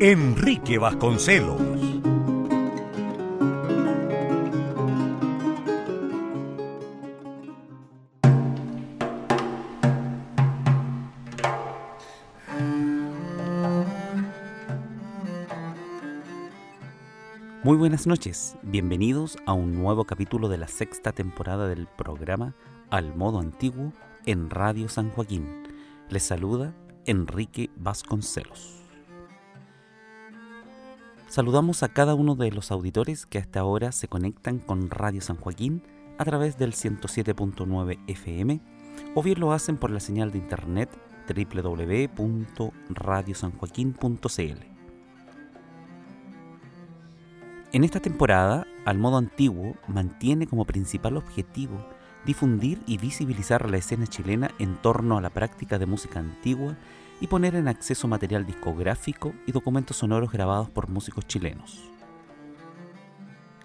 Enrique Vasconcelos. Muy buenas noches, bienvenidos a un nuevo capítulo de la sexta temporada del programa Al Modo Antiguo en Radio San Joaquín. Les saluda Enrique Vasconcelos. Saludamos a cada uno de los auditores que hasta ahora se conectan con Radio San Joaquín a través del 107.9 FM o bien lo hacen por la señal de internet www.radiosanjoaquín.cl. En esta temporada, Al Modo Antiguo mantiene como principal objetivo difundir y visibilizar la escena chilena en torno a la práctica de música antigua y poner en acceso material discográfico y documentos sonoros grabados por músicos chilenos.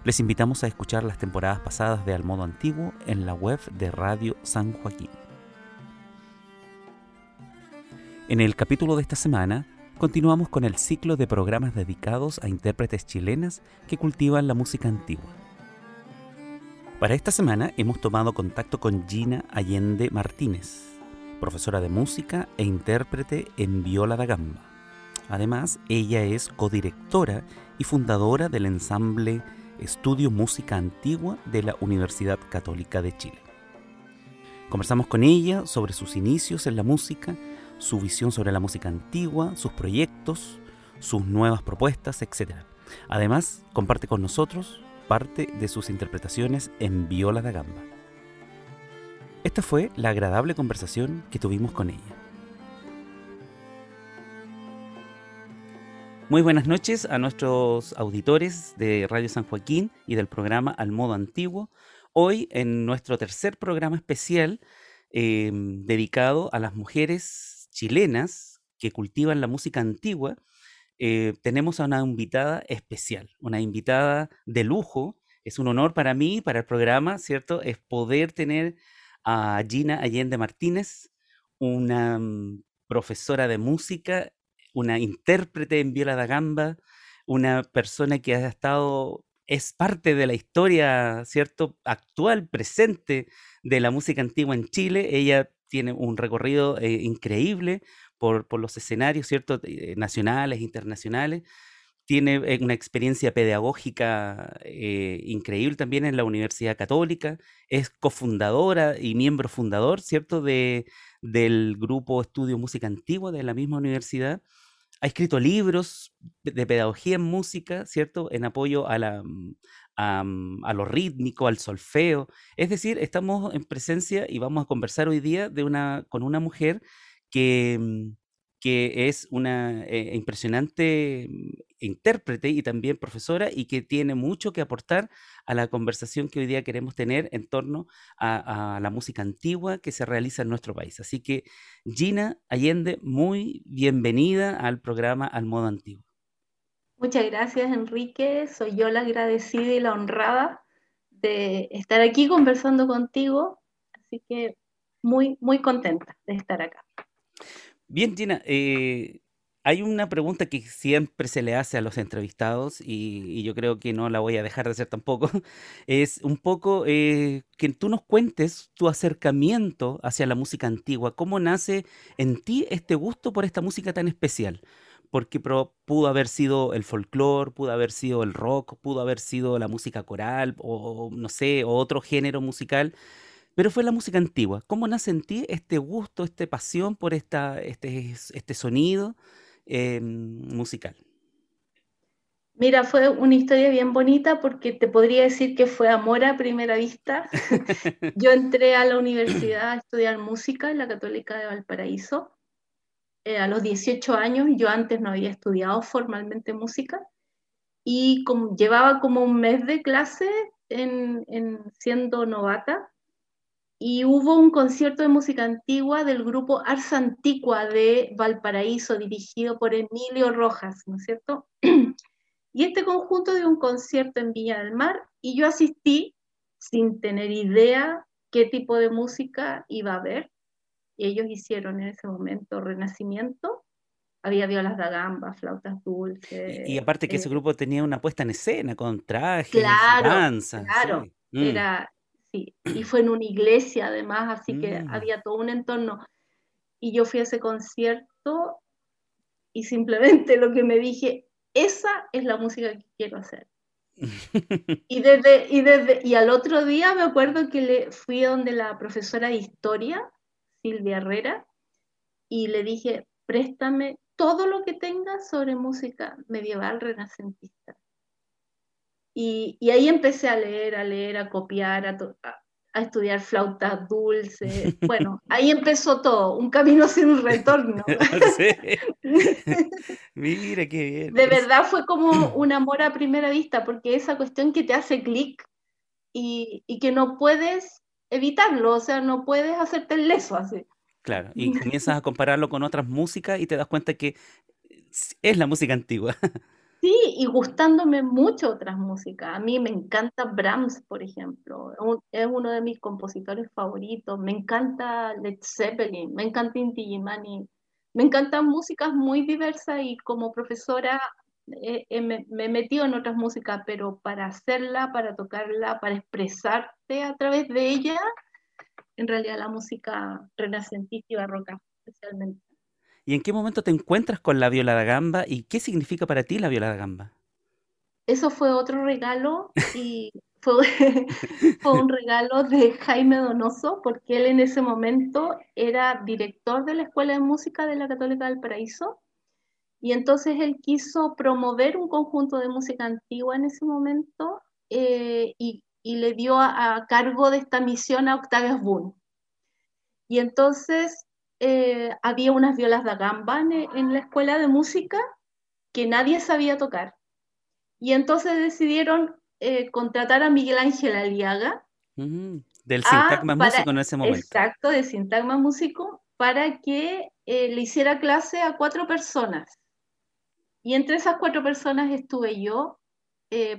Les invitamos a escuchar las temporadas pasadas de Al Modo Antiguo en la web de Radio San Joaquín. En el capítulo de esta semana, continuamos con el ciclo de programas dedicados a intérpretes chilenas que cultivan la música antigua. Para esta semana hemos tomado contacto con Gina Allende Martínez, profesora de música e intérprete en viola da gamba. Además, ella es codirectora y fundadora del ensamble Estudio Música Antigua de la Universidad Católica de Chile. Conversamos con ella sobre sus inicios en la música, su visión sobre la música antigua, sus proyectos, sus nuevas propuestas, etc. Además, comparte con nosotros parte de sus interpretaciones en viola da gamba. Esta fue la agradable conversación que tuvimos con ella. Muy buenas noches a nuestros auditores de Radio San Joaquín y del programa Al Modo Antiguo. Hoy en nuestro tercer programa especial em, dedicado a las mujeres chilenas que cultivan la música antigua, eh, tenemos a una invitada especial, una invitada de lujo. Es un honor para mí, para el programa, ¿cierto? Es poder tener a Gina Allende Martínez, una mm, profesora de música, una intérprete en viola da gamba, una persona que ha estado, es parte de la historia, ¿cierto? Actual, presente de la música antigua en Chile. Ella tiene un recorrido eh, increíble por, por, los escenarios, ¿cierto? Eh, nacionales, internacionales tiene eh, una experiencia pedagógica eh, increíble también en la Universidad Católica, es cofundadora y miembro fundador, ¿cierto?, de, del grupo Estudio Música Antigua de la misma universidad. Ha escrito libros de pedagogía en música, ¿cierto?, en apoyo a, la, mm, mm, a lo rítmico, al solfeo. Es decir, estamos en presencia y vamos a conversar hoy día de una, con una mujer que mm, que es una eh, impresionante mm, intérprete y también profesora y que tiene mucho que aportar a la conversación que hoy día queremos tener en torno a, la música antigua que se realiza en nuestro país. Así que Gina Allende, muy bienvenida al programa Al Modo Antiguo. Muchas gracias Enrique, soy yo la agradecida y la honrada de estar aquí conversando contigo, así que muy, muy contenta de estar acá. Bien, Gina, eh, hay una pregunta que siempre se le hace a los entrevistados y, yo creo que no la voy a dejar de hacer tampoco. Es un poco eh, que tú nos cuentes tu acercamiento hacia la música antigua. ¿Cómo nace en ti este gusto por esta música tan especial? Porque pudo haber sido el folclore, pudo haber sido el rock, pudo haber sido la música coral o no sé, otro género musical pero fue la música antigua. ¿Cómo nace en ti este gusto, esta pasión por esta, este, este sonido em, musical? Mira, fue una historia bien bonita porque te podría decir que fue amor a primera vista. Yo entré a la universidad a estudiar música en la Católica de Valparaíso eh, a los 18 años, yo antes no había estudiado formalmente música y como, llevaba como un mes de clase en, en, siendo novata y hubo un concierto de música antigua del grupo Ars Antigua de Valparaíso, dirigido por Emilio Rojas, ¿no es cierto? y este conjunto de un concierto en Villa del Mar y yo asistí sin tener idea qué tipo de música iba a haber. Ellos hicieron en ese momento Renacimiento. Había violas da gamba, flautas dulces. Y, aparte que ese eh, grupo tenía una puesta en escena con trajes, claro, danza. Claro, mm. era, sí. Y fue en una iglesia además, así que mm. había todo un entorno. Y yo fui a ese concierto y simplemente lo que me dije, esa es la música que quiero hacer. y, desde, y, desde, y al otro día me acuerdo que le fui donde la profesora de historia, Silvia Herrera, y le dije, préstame todo lo que tengas sobre música medieval renacentista. Y, y, ahí empecé a leer, a leer, a copiar, a, a estudiar flauta dulce. Bueno, ahí empezó todo, un camino sin retorno. Mira qué bien. De verdad fue como un amor a primera vista, porque esa cuestión que te hace clic y, y, que no puedes evitarlo, o sea, no puedes hacerte el leso así. Claro, y comienzas a compararlo con otras músicas y te das cuenta que es la música antigua. Sí, y gustándome mucho otras músicas. A mí me encanta Brahms, por ejemplo. Es uno de mis compositores favoritos. Me encanta Led Zeppelin, me encanta Inti Gimani. Me encantan músicas muy diversas y como profesora eh, eh, me, he metido en otras músicas, pero para hacerla, para tocarla, para expresarte a través de ella, en realidad la música renacentista y barroca especialmente. ¿Y en qué momento te encuentras con la viola da gamba y qué significa para ti la viola da gamba? Eso fue otro regalo y fue, un regalo de Jaime Donoso porque él en ese momento era director de la Escuela de Música de la Católica del Paraíso y entonces él quiso promover un conjunto de música antigua en ese momento eh, y, le dio a, cargo de esta misión a Octavius Boone. Y entonces eh, había unas violas da gamba en, la escuela de música que nadie sabía tocar. Y entonces decidieron eh, contratar a Miguel Ángel Aliaga. del Sintagma Músico en ese momento. Exacto, del Sintagma Músico, para que eh, le hiciera clase a cuatro personas. Y entre esas cuatro personas estuve yo,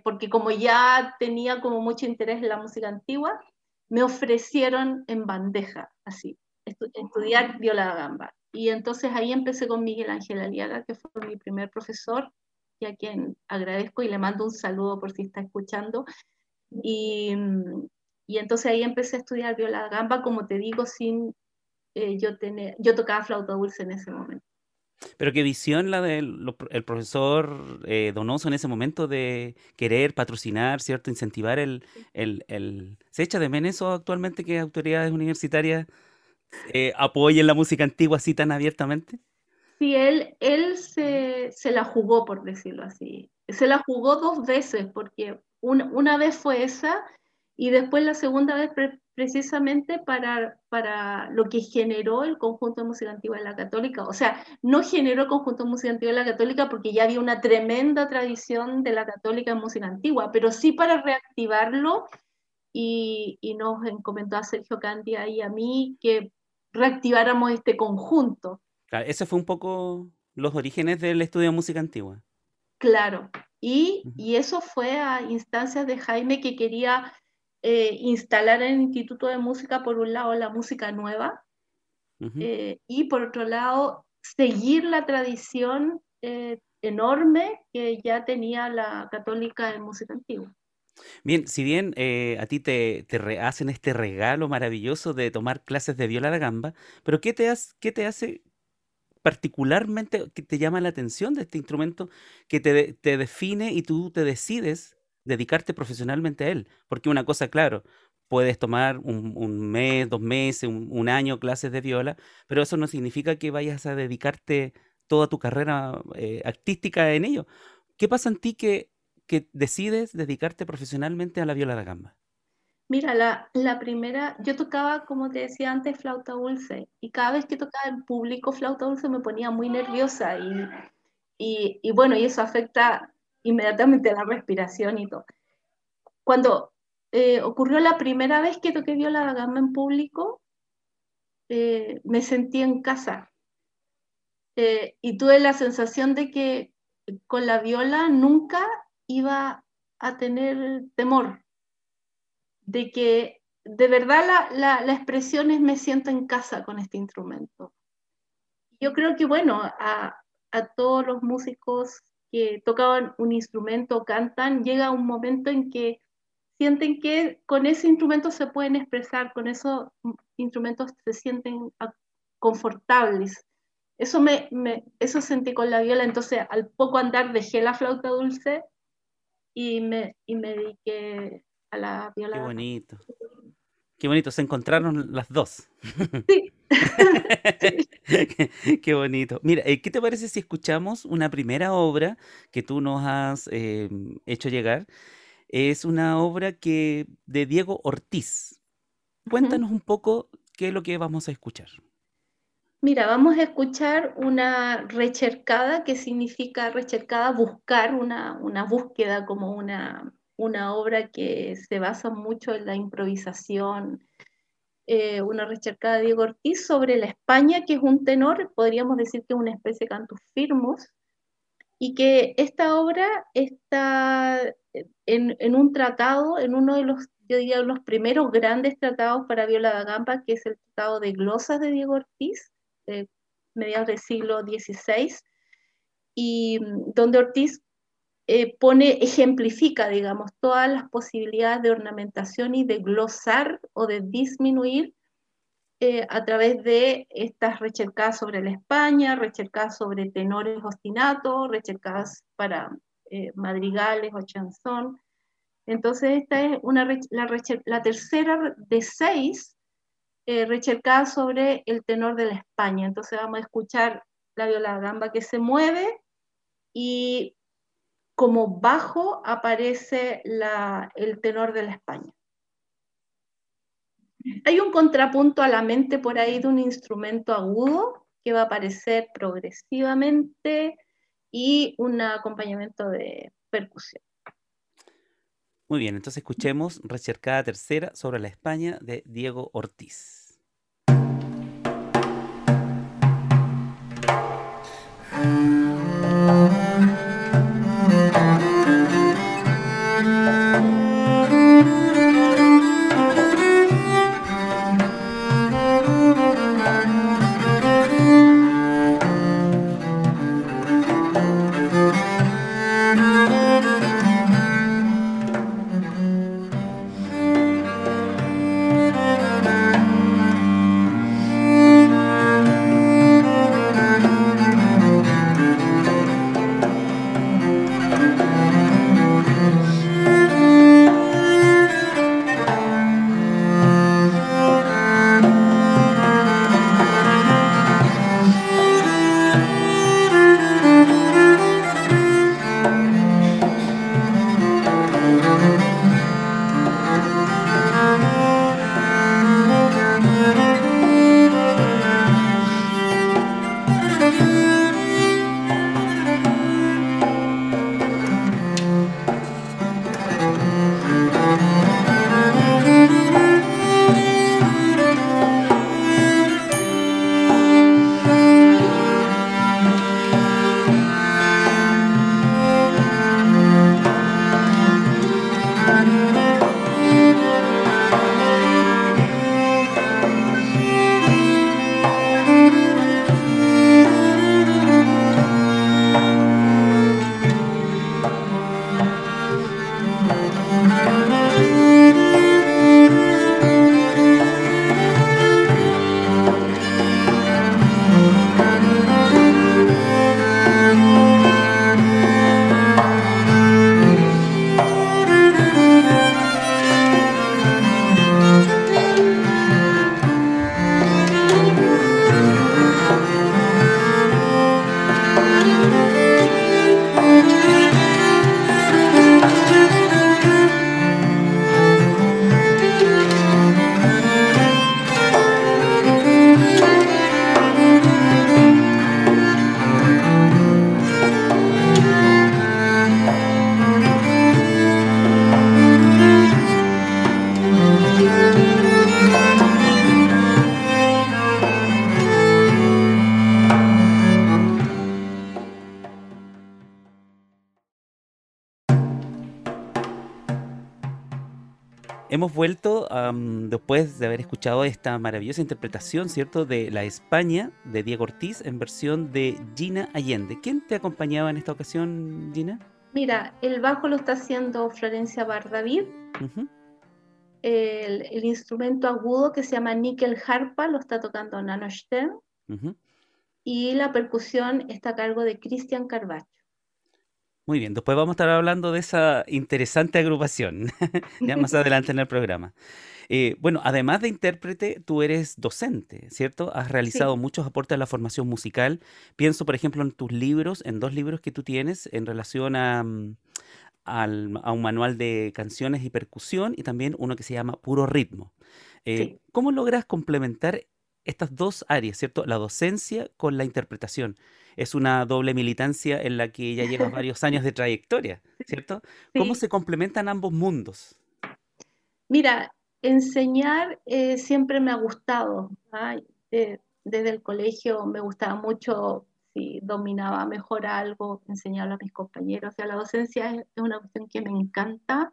porque como ya tenía como mucho interés en la música antigua, me ofrecieron en bandeja, así, estudiar viola gamba. Y entonces ahí empecé con Miguel Ángel Aliaga, que fue mi primer profesor, y a quien agradezco y le mando un saludo por si está escuchando. Y, y entonces ahí empecé a estudiar viola gamba, como te digo, sin eh, yo tener, yo tocaba flauta dulce en ese momento. Pero qué visión la del el profesor eh, Donoso en ese momento de querer patrocinar, ¿cierto? Incentivar el, el, el... ¿Se echa de menos actualmente que autoridades universitarias eh, apoyen la música antigua así tan abiertamente? Sí, él, él se, se, la jugó, por decirlo así. Se la jugó dos veces, porque una vez fue esa y después la segunda vez precisamente para, para lo que generó el conjunto de música antigua de la católica. O sea, no generó el conjunto de música antigua de la católica porque ya había una tremenda tradición de la católica en música antigua, pero sí para reactivarlo y, y nos encomendó a Sergio Candia y a mí que reactiváramos este conjunto. Claro, ese fue un poco los orígenes del estudio de música antigua. Claro, y, y eso fue a instancias de Jaime que quería eh, instalar en el Instituto de Música, por un lado, la música nueva, eh, y por otro lado, seguir la tradición eh, enorme que ya tenía la católica en música antigua. Bien, si bien eh, a ti te, te hacen este regalo maravilloso de tomar clases de viola da gamba, pero ¿qué te, hace, qué te hace particularmente que te llama la atención de este instrumento que te, te define y tú te decides dedicarte profesionalmente a él? Porque una cosa, claro, puedes tomar un, un mes, dos meses, un, un, año clases de viola, pero eso no significa que vayas a dedicarte toda tu carrera eh, artística en ello. ¿Qué pasa en ti que que decides dedicarte profesionalmente a la viola da gamba? Mira, la, la, primera, yo tocaba, como te decía antes, flauta dulce, y cada vez que tocaba en público flauta dulce me ponía muy nerviosa, y, y, y bueno, y eso afecta inmediatamente la respiración y todo. Cuando eh, ocurrió la primera vez que toqué viola da gamba en público, eh, me sentí en casa, eh, y tuve la sensación de que con la viola nunca iba a tener temor, de que de verdad la, la, expresión es me siento en casa con este instrumento. Yo creo que, bueno, a, a todos los músicos que tocaban un instrumento o cantan, llega un momento en que sienten que con ese instrumento se pueden expresar, con esos instrumentos se sienten confortables. Eso, me, me, eso sentí con la viola, entonces al poco andar dejé la flauta dulce y me, y me dediqué a la viola. Qué bonito. Qué bonito, se encontraron las dos. Sí. qué, bonito. Mira, eh, ¿qué te parece si escuchamos una primera obra que tú nos has eh, hecho llegar? Es una obra que de Diego Ortiz. Cuéntanos un poco qué es lo que vamos a escuchar. Mira, vamos a escuchar una rechercada, que significa rechercada, buscar, una, una búsqueda como una, una obra que se basa mucho en la improvisación, eh, una rechercada de Diego Ortiz sobre la España, que es un tenor, podríamos decir que es una especie de cantus firmus, y que esta obra está en, en, un tratado, en uno de los, yo diría, los primeros grandes tratados para viola da gamba, que es el Tratado de Glosas de Diego Ortiz, de del siglo XVI, y mm, donde Ortiz eh, pone, ejemplifica, digamos, todas las posibilidades de ornamentación y de glosar o de disminuir eh, a través de estas rechercadas sobre la España, rechercadas sobre tenores ostinatos, rechercadas para eh, madrigales o chanzón. Entonces, esta es una, la, la tercera de seis rechercadas sobre el tenor de la España. Entonces, vamos a escuchar la viola gamba que se mueve y como bajo aparece el tenor de la España. Hay un contrapunto a la mente por ahí de un instrumento agudo que va a aparecer progresivamente y un acompañamiento de percusión. Muy bien, entonces escuchemos Recercada Tercera sobre la España de Diego Ortiz. Vuelto después de haber escuchado esta maravillosa interpretación, ¿cierto?, de La España de Diego Ortiz en versión de Gina Allende. ¿Quién te acompañaba en esta ocasión, Gina? Mira, el bajo lo está haciendo Florencia Bardavid. el, instrumento agudo que se llama níquel harpa lo está tocando Nano Stern. Y la percusión está a cargo de Cristian Carvalho. Muy bien, después vamos a estar hablando de esa interesante agrupación, ya más adelante en el programa. Eh, bueno, además de intérprete, tú eres docente, ¿cierto? Has realizado muchos aportes a la formación musical. Pienso, por ejemplo, en tus libros, en dos libros que tú tienes en relación a, mm, a un manual de canciones y percusión y también uno que se llama Puro Ritmo. Eh, ¿Cómo logras complementar estas dos áreas, ¿cierto? La docencia con la interpretación es una doble militancia en la que ya llevas varios años de trayectoria, ¿cierto? ¿Cómo se complementan ambos mundos? Mira, enseñar eh, siempre me ha gustado. desde el colegio me gustaba mucho, si dominaba mejor algo, enseñarlo a mis compañeros. O sea, la docencia es, una cuestión que me encanta.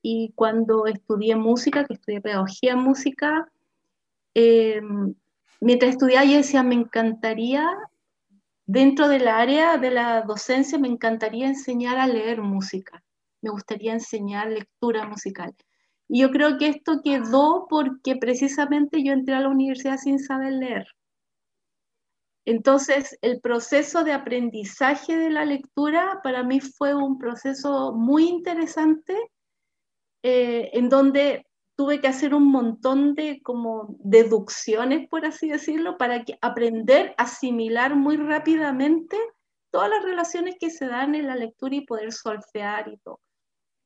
Y cuando estudié música, que estudié pedagogía en música, eh, mientras estudiaba yo decía, me encantaría Dentro del área de la docencia me encantaría enseñar a leer música, me gustaría enseñar lectura musical. Y yo creo que esto quedó porque precisamente yo entré a la universidad sin saber leer. Entonces, el proceso de aprendizaje de la lectura para mí fue un proceso muy interesante eh, en donde tuve que hacer un montón de como deducciones, por así decirlo, para que aprender a asimilar muy rápidamente todas las relaciones que se dan en la lectura y poder solfear y todo.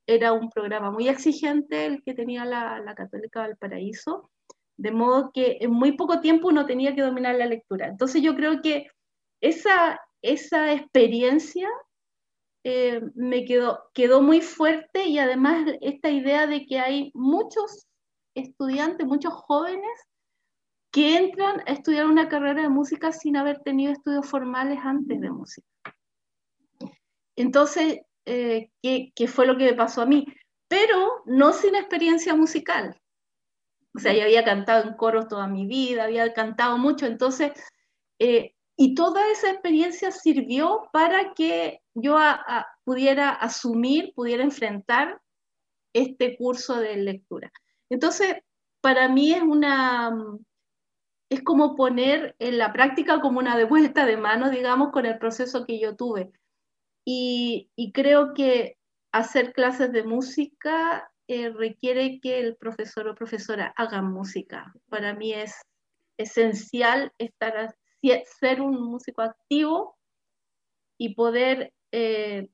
Era un programa muy exigente el que tenía la, la Católica Valparaíso, de modo que en muy poco tiempo uno tenía que dominar la lectura. Entonces yo creo que esa, esa experiencia eh, me quedó, quedó muy fuerte y además esta idea de que hay muchos estudiantes, muchos jóvenes que entran a estudiar una carrera de música sin haber tenido estudios formales antes de música. Entonces, eh, ¿qué, ¿qué, fue lo que me pasó a mí? Pero no sin experiencia musical. O sea, yo había cantado en coros toda mi vida, había cantado mucho, entonces eh, y toda esa experiencia sirvió para que yo pudiera asumir, pudiera enfrentar este curso de lectura. Entonces, para mí es una, es como poner en la práctica como una de vuelta de mano, digamos, con el proceso que yo tuve. Y, creo que hacer clases de música eh, requiere que el profesor o profesora hagan música. Para mí es esencial estar ser un músico activo y poder, eh,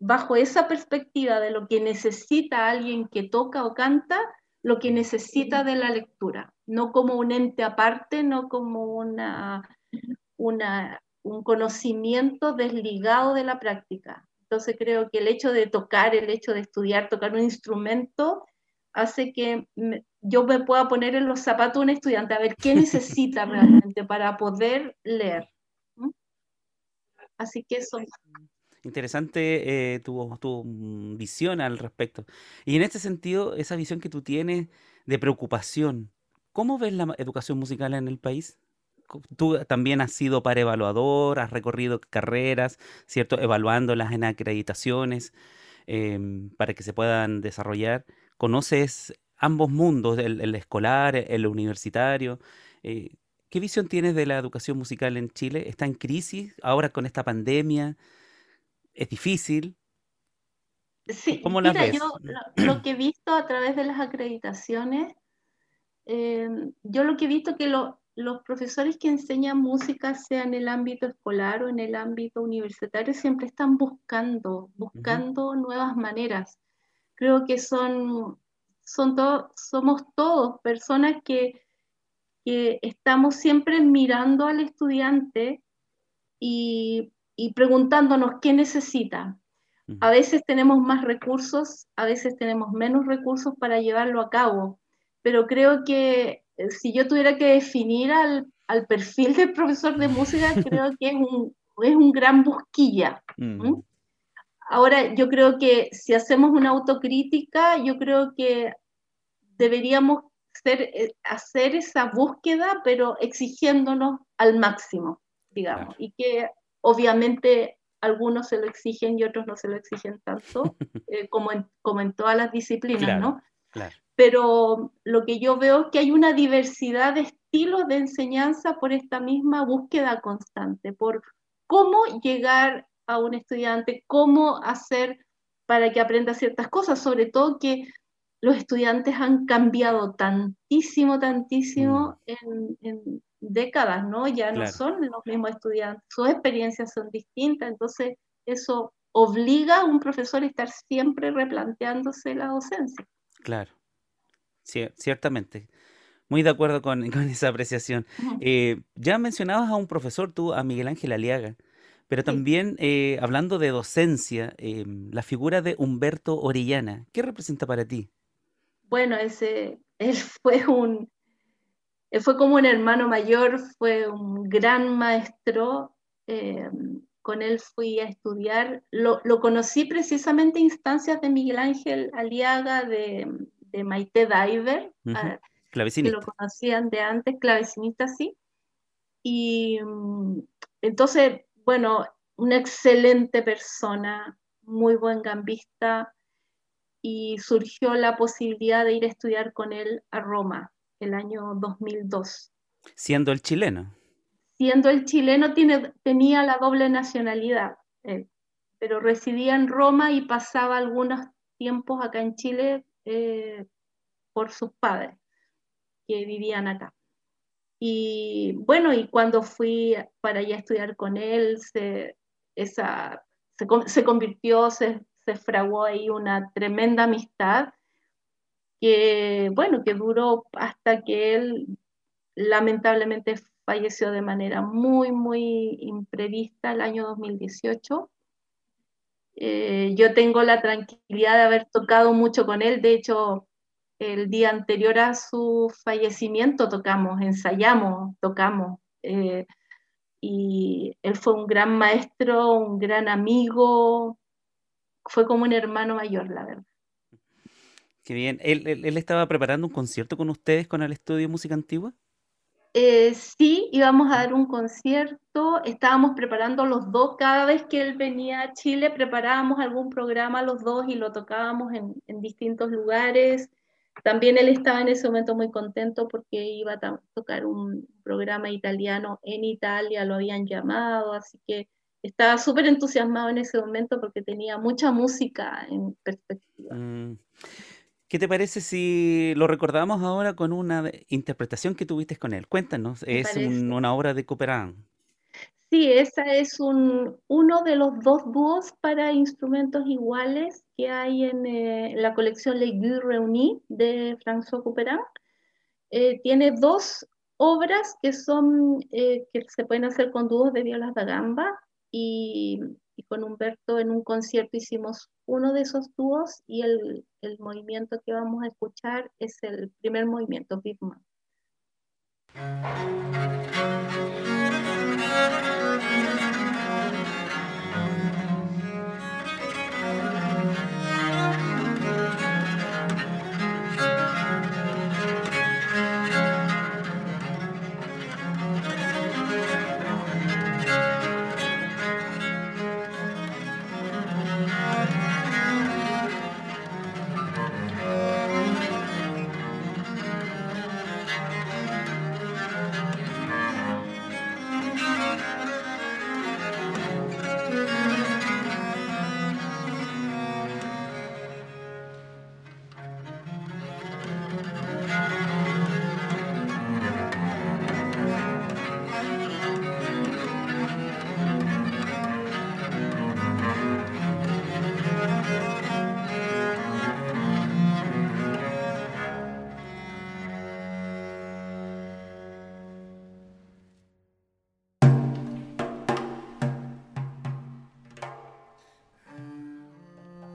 bajo esa perspectiva de lo que necesita alguien que toca o canta, lo que necesita de la lectura, no como un ente aparte, no como una, una, un conocimiento desligado de la práctica. Entonces creo que el hecho de tocar, el hecho de estudiar, tocar un instrumento, hace que yo me pueda poner en los zapatos de un estudiante, a ver qué necesita realmente para poder leer. Así que eso. Interesante eh, tu, tu, visión al respecto. Y en este sentido, esa visión que tú tienes de preocupación, ¿cómo ves la educación musical en el país? Tú también has sido para evaluador, has recorrido carreras, ¿cierto? Evaluándolas en acreditaciones em, para que se puedan desarrollar conoces ambos mundos, el, escolar, el universitario. Eh, ¿Qué visión tienes de la educación musical en Chile? ¿Está en crisis ahora con esta pandemia? ¿Es difícil? Sí, ¿Cómo la ves? Yo lo, que he visto a través de las acreditaciones, eh, yo lo que he visto que los profesores que enseñan música, sea en el ámbito escolar o en el ámbito universitario, siempre están buscando, buscando nuevas maneras creo que son, son somos todos personas que, estamos siempre mirando al estudiante y, preguntándonos qué necesita. A veces tenemos más recursos, a veces tenemos menos recursos para llevarlo a cabo, pero creo que eh, si yo tuviera que definir al, perfil del profesor de música, creo que es un, es un gran busquilla. ahora yo creo que si hacemos una autocrítica, yo creo que deberíamos eh, hacer esa búsqueda, pero exigiéndonos al máximo, digamos, y que obviamente algunos se lo exigen y otros no se lo exigen tanto, eh, como, en, como en todas las disciplinas, ¿no? Pero lo que yo veo es que hay una diversidad de estilos de enseñanza por esta misma búsqueda constante, por cómo llegar a un estudiante, cómo hacer para que aprenda ciertas cosas, sobre todo que los estudiantes han cambiado tantísimo, tantísimo mm. en, décadas, ¿no? Ya no son los mismos estudiantes, sus experiencias son distintas, entonces eso obliga a un profesor a estar siempre replanteándose la docencia. Claro, ciertamente. Muy de acuerdo con, esa apreciación. Eh, ya mencionabas a un profesor, tú, a Miguel Ángel Aliaga, pero también eh, hablando de docencia, em, la figura de Humberto Orellana, ¿qué representa para ti? Bueno, ese, él fue un, fue como un hermano mayor, fue un gran maestro. Eh, con él fui a estudiar. Lo, conocí precisamente en instancias de Miguel Ángel Aliaga, de, Maite Diver, ah, que lo conocían de antes, clavecinista, sí. Y mm, entonces, bueno, una excelente persona, muy buen gambista, y surgió la posibilidad de ir a estudiar con él a Roma el año 2002. Siendo el chileno. Siendo el chileno tiene, tenía la doble nacionalidad, pero residía en Roma y pasaba algunos tiempos acá en Chile eh, por sus padres que vivían acá. Y bueno, y cuando fui para allá a estudiar con él, se, esa, se, se convirtió, se, se fraguó ahí una tremenda amistad que, bueno, que duró hasta que él lamentablemente falleció de manera muy, muy imprevista el año 2018. Eh, yo tengo la tranquilidad de haber tocado mucho con él, de hecho, el día anterior a su fallecimiento tocamos, ensayamos, tocamos. Eh, y él fue un gran maestro, un gran amigo, fue como un hermano mayor, la verdad. Qué bien. ¿Él, estaba preparando un concierto con ustedes con el estudio Música Antigua? Eh, sí, íbamos a dar un concierto, estábamos preparando los dos, cada vez que él venía a Chile preparábamos algún programa los dos y lo tocábamos en, en distintos lugares. También él estaba en ese momento muy contento porque iba a tocar un programa italiano en Italia, lo habían llamado, así que estaba súper entusiasmado en ese momento porque tenía mucha música en perspectiva. Mm. ¿Qué te parece si lo recordamos ahora con una interpretación que tuviste con él? Cuéntanos, es una obra de Couperin. Sí, esa es un, uno de los dos dúos para instrumentos iguales que hay en eh, la colección Les Gueux Réunis de François Couperin. Eh, tiene dos obras que son eh, que se pueden hacer con dúos de violas da gamba y, con Humberto en un concierto hicimos uno de esos dúos y el, el movimiento que vamos a escuchar es el primer movimiento, Big Man.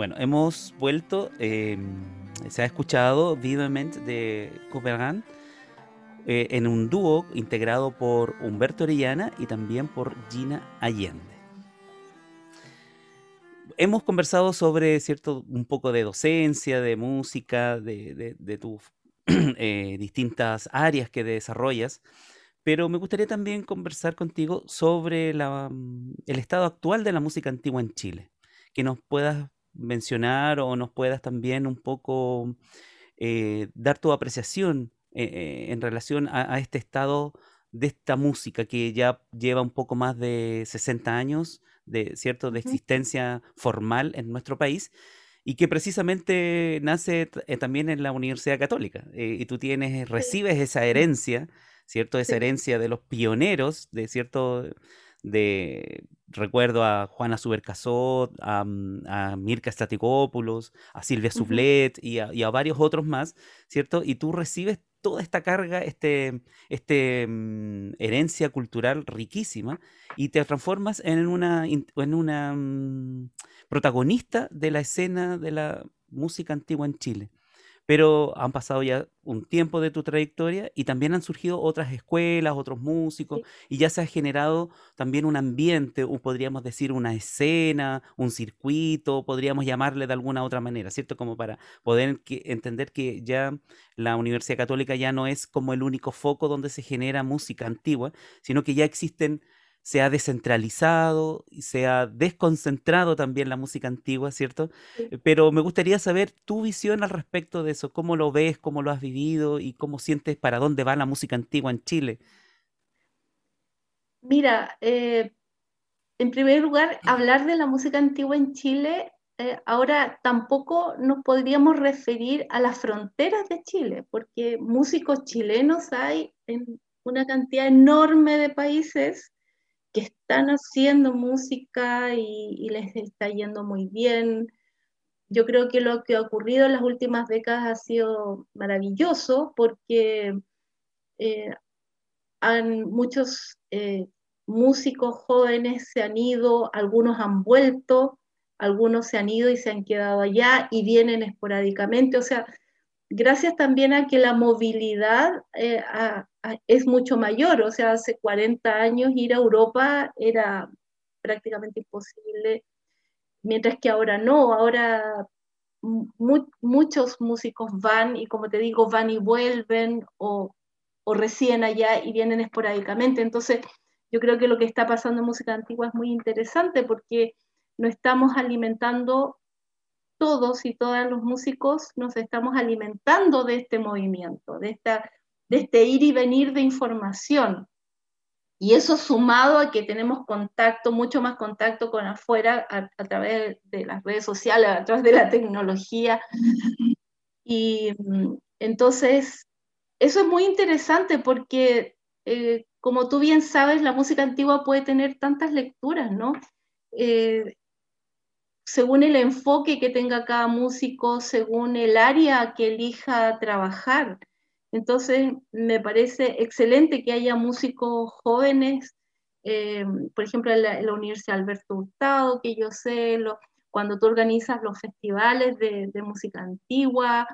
Bueno, hemos vuelto, em, se ha escuchado vivamente de Couperin eh, en un dúo integrado por Humberto Orellana y también por Gina Allende. Hemos conversado sobre cierto un poco de docencia, de música, de, tus eh, distintas áreas que desarrollas, pero me gustaría también conversar contigo sobre mm, el estado actual de la música antigua en Chile, que nos puedas mencionar o nos puedas también un poco eh, dar tu apreciación eh, en relación a, a este estado de esta música que ya lleva un poco más de 60 años de, ¿cierto? de existencia formal en nuestro país y que precisamente nace eh, también en la Universidad Católica. Eh, y tú tienes, recibes esa herencia, ¿cierto? Esa herencia de los pioneros, de cierto, de recuerdo a Juana Subercasot, a, mm, a Mirka Statikopoulos, a Silvia Sublet y, y, a, varios otros más, ¿cierto? Y tú recibes toda esta carga, este, este mm, herencia cultural riquísima y te transformas en una, en una mm, protagonista de la escena de la música antigua en Chile pero han pasado ya un tiempo de tu trayectoria y también han surgido otras escuelas, otros músicos, y ya se ha generado también un ambiente, o podríamos decir una escena, un circuito, podríamos llamarle de alguna otra manera, ¿cierto? Como para poder entender que ya la Universidad Católica ya no es como el único foco donde se genera música antigua, sino que ya existen se ha descentralizado y se ha desconcentrado también la música antigua, ¿cierto? Pero me gustaría saber tu visión al respecto de eso, cómo lo ves, cómo lo has vivido y cómo sientes para dónde va la música antigua en Chile. Mira, eh, en primer lugar, hablar de la música antigua en Chile, eh, ahora tampoco nos podríamos referir a las fronteras de Chile, porque músicos chilenos hay en una cantidad enorme de países que están haciendo música y, les está yendo muy bien. Yo creo que lo que ha ocurrido en las últimas décadas ha sido maravilloso porque eh, han, muchos eh, músicos jóvenes se han ido, algunos han vuelto, algunos se han ido y se han quedado allá y vienen esporádicamente. O sea, gracias también a que la movilidad eh, es mucho mayor, o sea, hace 40 años ir a Europa era prácticamente imposible, mientras que ahora no, ahora muchos músicos van y como te digo, van y vuelven o, o recién allá y vienen esporádicamente. Entonces, yo creo que lo que está pasando en música antigua es muy interesante porque no estamos alimentando todos y todas los músicos nos estamos alimentando de este movimiento, de, esta, de este ir y venir de información. Y eso sumado a que tenemos contacto, mucho más contacto con afuera a, través de las redes sociales, a través de la tecnología. Y mm, entonces, eso es muy interesante porque, eh, como tú bien sabes, la música antigua puede tener tantas lecturas, ¿no? Eh, según el enfoque que tenga cada músico, según el área que elija trabajar. Entonces, me parece excelente que haya músicos jóvenes, eh, por ejemplo, en la, Universidad Alberto Hurtado, que yo sé, cuando tú organizas los festivales de música antigua,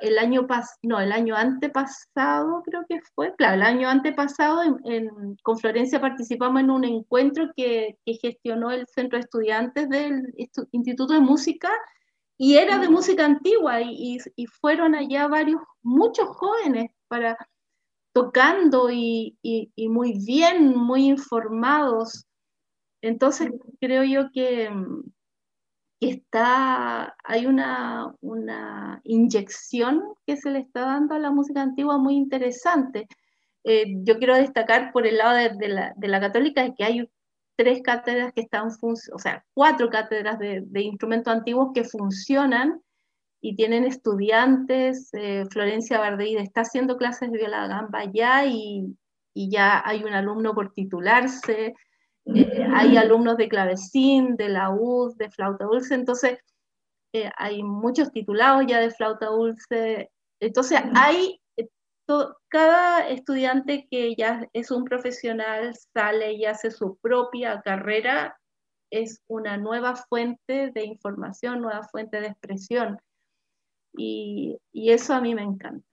el año pas, no, el año antepasado creo que fue, claro, el año antepasado en, con Florencia participamos en un encuentro que, gestionó el Centro de Estudiantes del Instituto de Música y era de música antigua y, fueron allá varios, muchos jóvenes para tocando y, y muy bien, muy informados. Entonces creo yo que está, hay una, una, inyección que se le está dando a la música antigua muy interesante. Eh, yo quiero destacar por el lado de, la, de, la, católica que hay tres cátedras que están, o sea, cuatro cátedras de, de instrumentos antiguos que funcionan y tienen estudiantes. Eh, Florencia Bardeida está haciendo clases de viola gamba ya y, y ya hay un alumno por titularse. eh, hay alumnos de clavecín, de la laúd, de flauta dulce, entonces eh, hay muchos titulados ya de flauta dulce, entonces hay, eh, cada estudiante que ya es un profesional sale y hace su propia carrera, es una nueva fuente de información, nueva fuente de expresión. Y, y eso a mí me encanta,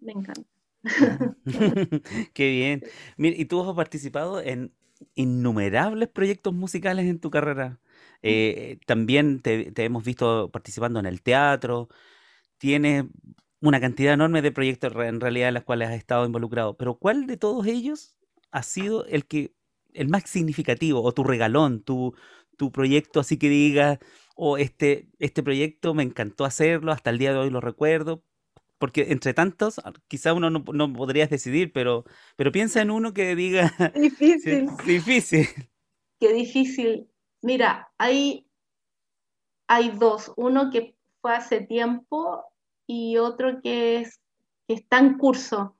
me encanta. Qué bien. Mira, y tú has participado en innumerables proyectos musicales en tu carrera. Eh, también te, hemos visto participando en el teatro. Tienes una cantidad enorme de proyectos en realidad en los cuales has estado involucrado. Pero ¿cuál de todos ellos ha sido el que el más significativo o tu regalón, tu, tu proyecto así que diga, o oh, este, este proyecto me encantó hacerlo, hasta el día de hoy lo recuerdo, porque entre tantos, ah, quizá uno no, no podrías decidir, pero, pero piensa en uno que diga... Difícil. difícil. Qué difícil. Mira, hay, hay dos. Uno que fue hace tiempo y otro que, es, que está en curso.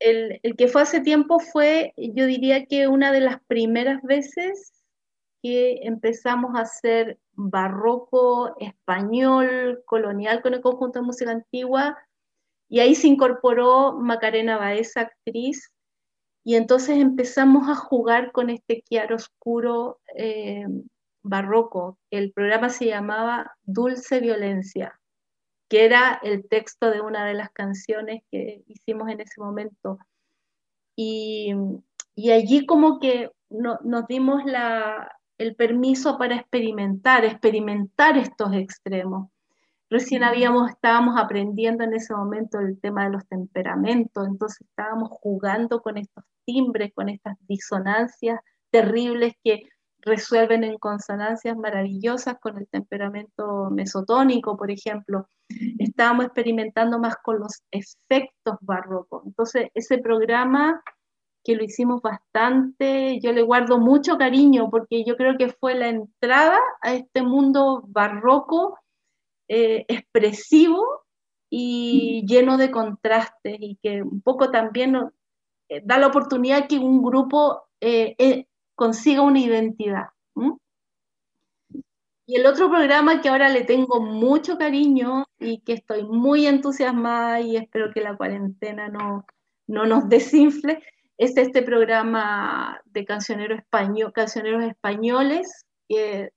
El, el, que fue hace tiempo fue, yo diría que una de las primeras veces que empezamos a hacer barroco español, colonial con el conjunto de música antigua, y ahí se incorporó Macarena Baeza, actriz, y entonces empezamos a jugar con este chiaroscuro eh, barroco. El programa se llamaba Dulce Violencia, que era el texto de una de las canciones que hicimos en ese momento. Y, allí como que nos dimos el permiso para experimentar, experimentar estos extremos. Recién habíamos, estábamos aprendiendo en ese momento el tema de los temperamentos, entonces estábamos jugando con estos timbres, con estas disonancias terribles que resuelven en consonancias maravillosas con el temperamento mesotónico, por ejemplo. Estábamos experimentando más con los efectos barrocos. Entonces, ese programa que lo hicimos bastante, yo le guardo mucho cariño porque yo creo que fue la entrada a este mundo barroco eh, expresivo y lleno de contrastes y que un poco también eh, da la oportunidad que un grupo eh, consiga una identidad. Y el otro programa que ahora le tengo mucho cariño y que estoy muy entusiasmada y espero que la cuarentena no, no nos desinfle, es este programa de cancionero español, cancioneros españoles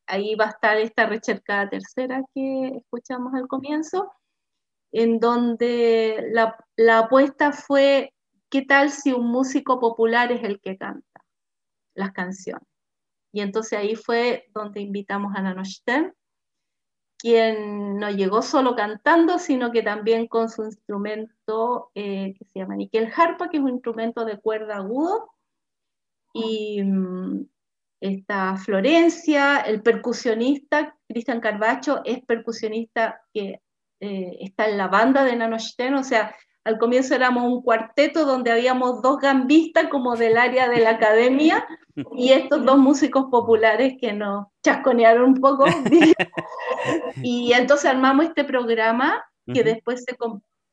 ahí va a estar esta recercada tercera que escuchamos al comienzo, en donde la, la apuesta fue, ¿qué tal si un músico popular es el que canta las canciones? Y entonces ahí fue donde invitamos a Nanoshten, quien no llegó solo cantando, sino que también con su instrumento eh, que se llama Nickel Harpa, que es un instrumento de cuerda agudo, y, mm, está Florencia, el percusionista, Cristian Carbacho, es percusionista que eh, está en la banda de Nanochten, o sea, al comienzo éramos un cuarteto donde habíamos dos gambistas como del área de la academia y estos dos músicos populares que nos chasconearon un poco. y entonces armamos este programa que después se,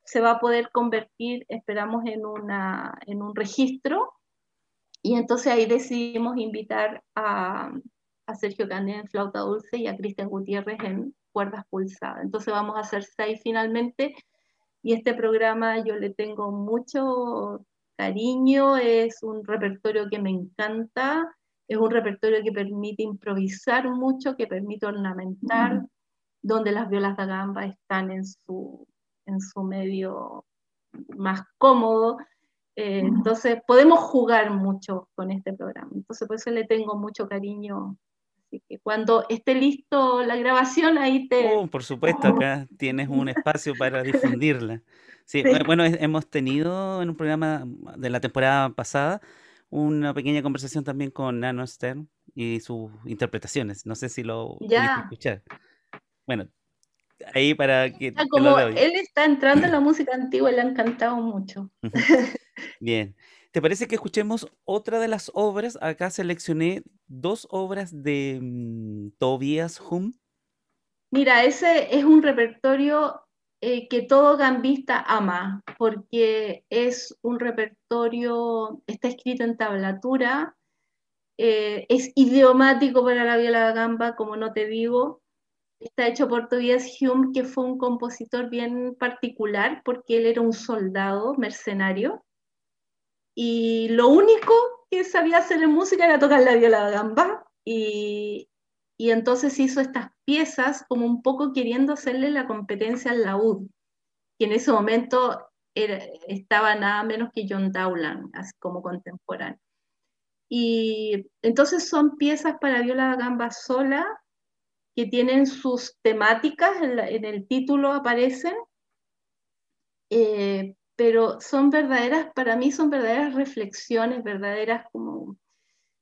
se, va a poder convertir, esperamos, en, una, en un registro y entonces ahí decidimos invitar a, Sergio Candela en flauta dulce y a Cristian Gutiérrez en cuerdas pulsadas. Entonces vamos a hacer seis finalmente. Y este programa yo le tengo mucho cariño, es un repertorio que me encanta, es un repertorio que permite improvisar mucho, que permite ornamentar, donde las violas da gamba están en su, en su medio más cómodo, eh, entonces podemos jugar mucho con este programa. Entonces por eso le tengo mucho cariño. Así que cuando esté listo la grabación, ahí te... Oh, por supuesto, acá tienes un espacio para difundirla. Sí, bueno, hemos tenido en un programa de la temporada pasada una pequeña conversación también con Nano Stern y sus interpretaciones. No sé si lo ya. escuchar. Bueno, ahí para que... como él está entrando en la música antigua, le ha encantado mucho. Bien. ¿Te parece que escuchemos otra de las obras? Acá seleccioné dos obras de mm, Tobias Hum. Mira, ese es un repertorio eh, que todo gambista ama, porque es un repertorio, está escrito en tablatura, eh, es idiomático para la viola gamba, como no te digo. Está hecho por Tobias Hume, que fue un compositor bien particular, porque él era un soldado mercenario. Y lo único que sabía hacer en música era tocar la viola gamba. Y, y entonces hizo estas piezas como un poco queriendo hacerle la competencia al laúd, que en ese momento estaba nada menos que John Dowland, como contemporáneo. Y entonces son piezas para viola gamba sola que tienen sus temáticas, en, el título aparecen, eh, pero son verdaderas, para mí son verdaderas reflexiones, verdaderas como,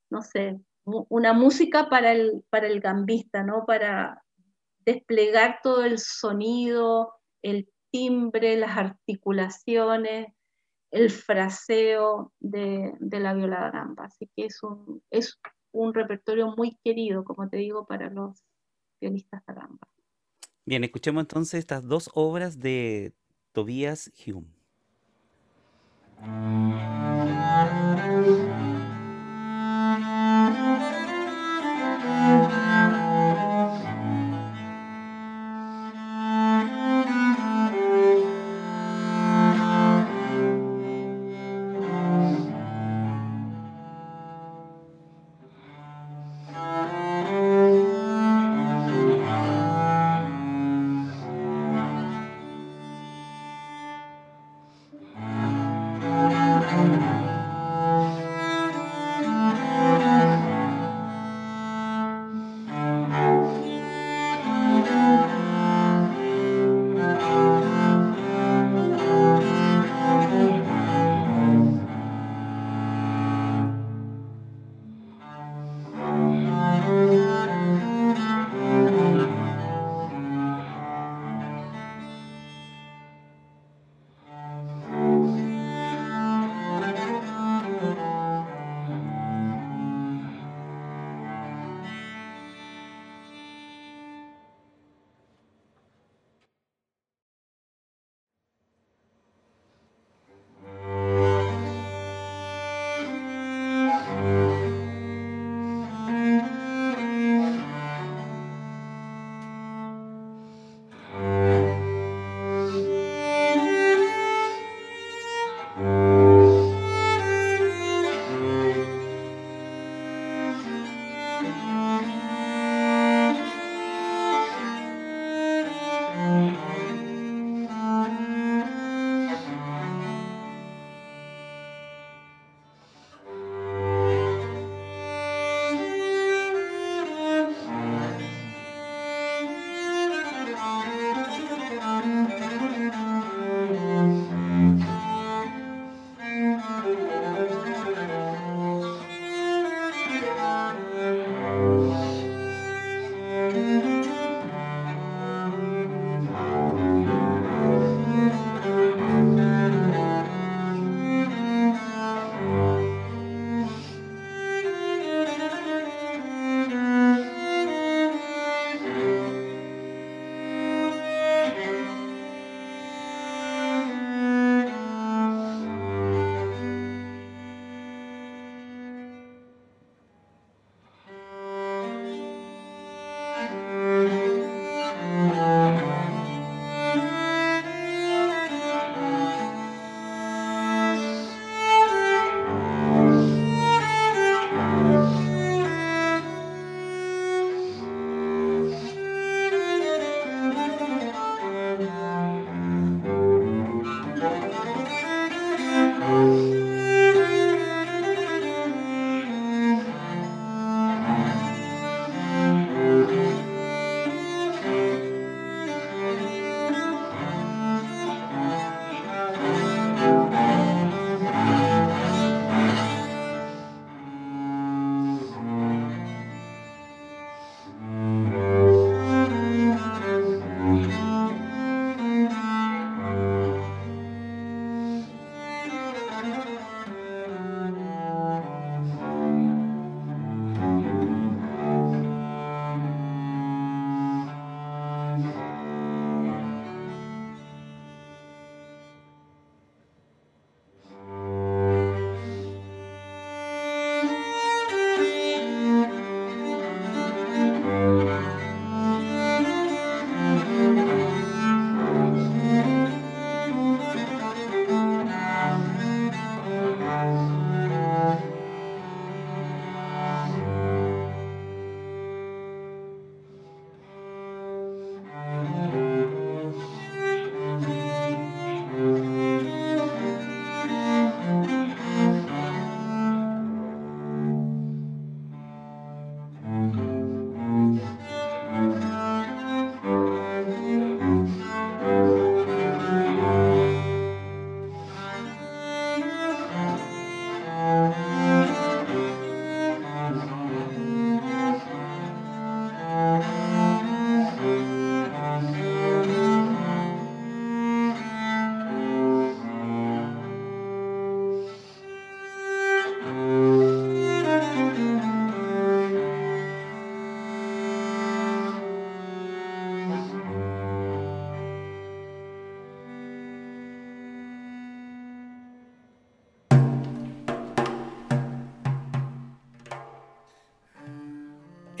no sé, una música para el, para el gambista, ¿no? Para desplegar todo el sonido, el timbre, las articulaciones, el fraseo de, la viola gamba. Así que es un, es un repertorio muy querido, como te digo, para los violistas de gamba. Bien, escuchemos entonces estas dos obras de Tobias Hume. Música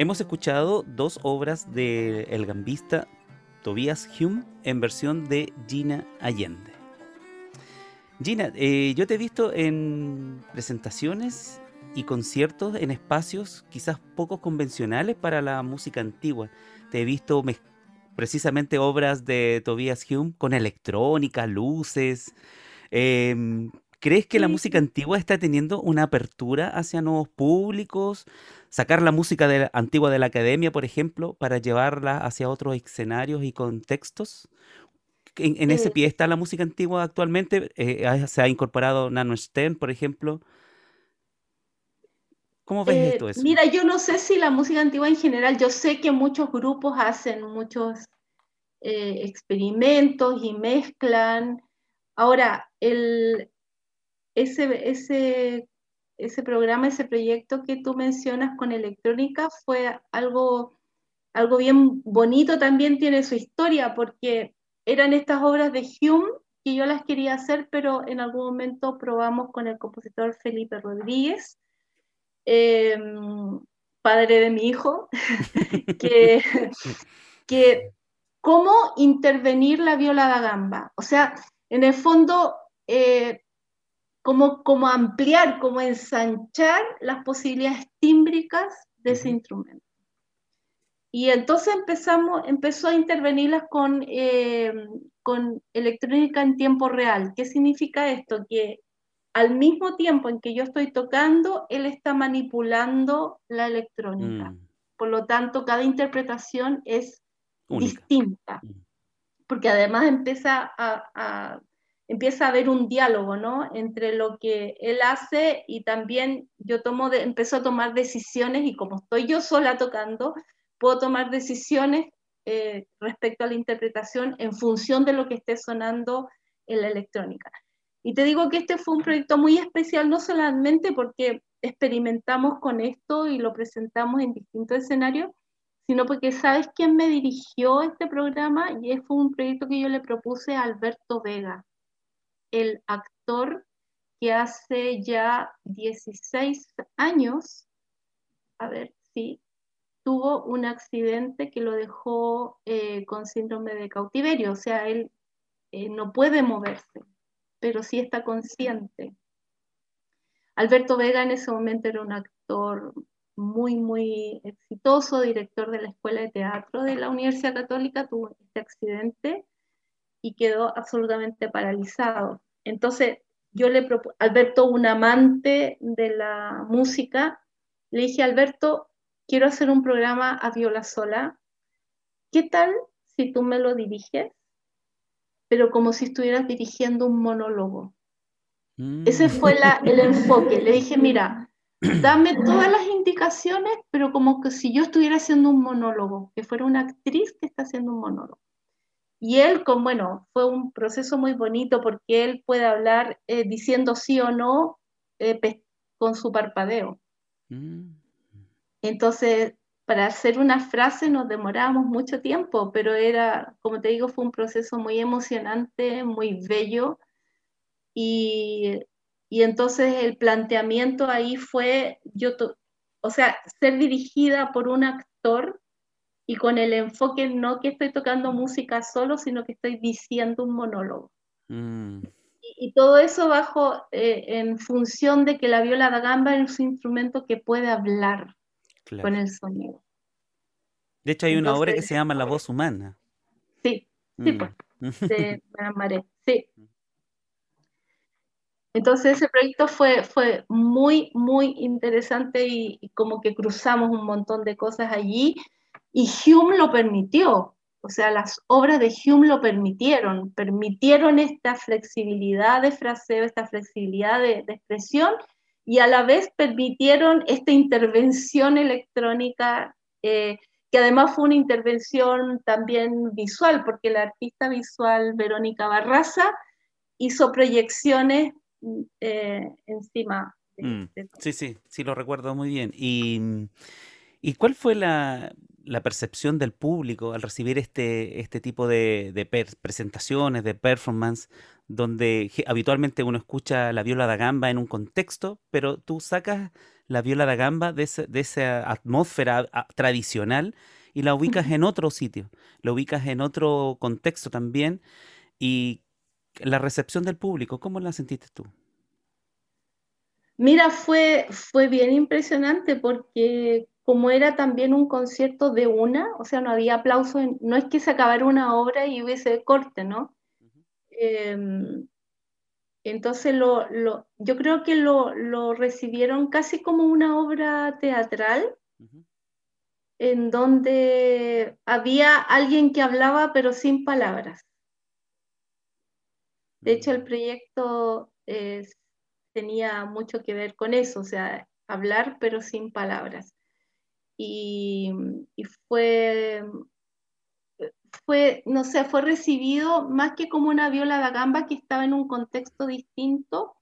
Hemos escuchado dos obras del el gambista Tobias Hume en versión de Gina Allende. Gina, eh, yo te he visto en presentaciones y conciertos en espacios quizás poco convencionales para la música antigua. Te he visto precisamente obras de Tobias Hume con electrónica, luces. Em, ¿Crees que la música antigua está teniendo una apertura hacia nuevos públicos? Sacar la música antigua de la academia, por ejemplo, para llevarla hacia otros escenarios y contextos. En, ese pie está la música antigua actualmente. Eh, se ha incorporado Nano Stern, por ejemplo. ¿Cómo ves esto? Eh, mira, yo no sé si la música antigua en general, yo sé que muchos grupos hacen muchos eh, experimentos y mezclan. Ahora, el, ese, ese, ese programa, ese proyecto que tú mencionas con electrónica fue algo, algo bien bonito, también tiene su historia, porque eran estas obras de Hume que yo las quería hacer, pero en algún momento probamos con el compositor Felipe Rodríguez Em, padre de mi hijo, que, que cómo intervenir la viola da gamba. O sea, en el fondo, eh, como, como ampliar, como ensanchar las posibilidades tímbricas de ese instrumento. Y entonces empezamos, empezó a intervenirlas con, em, con electrónica en tiempo real. ¿Qué significa esto? Que al mismo tiempo en que yo estoy tocando, él está manipulando la electrónica. Mm. Por lo tanto, cada interpretación es distinta, mm. porque además empieza a, empieza a haber un diálogo, ¿no? Entre lo que él hace y también yo tomo de, a tomar decisiones y como estoy yo sola tocando, puedo tomar decisiones eh, respecto a la interpretación en función de lo que esté sonando en la electrónica. Y te digo que este fue un proyecto muy especial, no solamente porque experimentamos con esto y lo presentamos en distintos escenarios, sino porque sabes quién me dirigió este programa y fue un proyecto que yo le propuse a Alberto Vega, el actor que hace ya 16 años, a ver, sí, tuvo un accidente que lo dejó eh, con síndrome de cautiverio, o sea, él eh, no puede moverse pero sí está consciente. Alberto Vega en ese momento era un actor muy, muy exitoso, director de la Escuela de Teatro de la Universidad Católica, tuvo este accidente y quedó absolutamente paralizado. Entonces, yo le propuse, Alberto, un amante de la música, le dije, Alberto, quiero hacer un programa a viola sola. ¿Qué tal si tú me lo diriges? pero como si estuvieras dirigiendo un monólogo. Mm. Ese fue el enfoque. Le dije, mira, dame todas las indicaciones, pero como que si yo estuviera haciendo un monólogo, que fuera una actriz que está haciendo un monólogo. Y él, con, bueno, fue un proceso muy bonito porque él puede hablar eh, diciendo sí o no eh, con su parpadeo. Mm. Entonces, para hacer una frase nos demorábamos mucho tiempo, pero era, como te digo, fue un proceso muy emocionante, muy bello. Y, y entonces el planteamiento ahí fue, yo, o sea, ser dirigida por un actor y con el enfoque no que estoy tocando música solo, sino que estoy diciendo un monólogo. Mm. Y, todo eso bajo, eh, en función de que la viola da gamba es un instrumento que puede hablar con el sonido. De hecho, hay una obra que se llama La voz humana. Sí, sí, mm. pues, de Maré, sí. Entonces ese proyecto fue, fue muy, muy interesante y, como que cruzamos un montón de cosas allí y Hume lo permitió, o sea, las obras de Hume lo permitieron, permitieron esta flexibilidad de fraseo, esta flexibilidad de expresión y a la vez permitieron esta intervención electrónica, eh, que además fue una intervención también visual, porque la artista visual Verónica Barraza hizo proyecciones eh, encima. Mm, sí, sí, sí, lo recuerdo muy bien. ¿Y, y cuál fue la, la, percepción del público al recibir este, este tipo de, de presentaciones, de performance? donde habitualmente uno escucha la viola da gamba en un contexto, pero tú sacas la viola da gamba de, de esa atmósfera tradicional y la ubicas en otro sitio, la ubicas en otro contexto también y la recepción del público, ¿cómo la sentiste tú? Mira, fue, fue bien impresionante porque como era también un concierto de una, o sea, no había aplausos, no es que se acabara una obra y hubiese corte, ¿no? Em, entonces lo, yo creo que lo, recibieron casi como una obra teatral, en donde había alguien que hablaba pero sin palabras. De hecho, el mm. proyecto tenía mucho que ver con eso, o sea, hablar pero sin palabras. Y, fue, fue, no sé, fue recibido más que como una viola da gamba que estaba en un contexto distinto,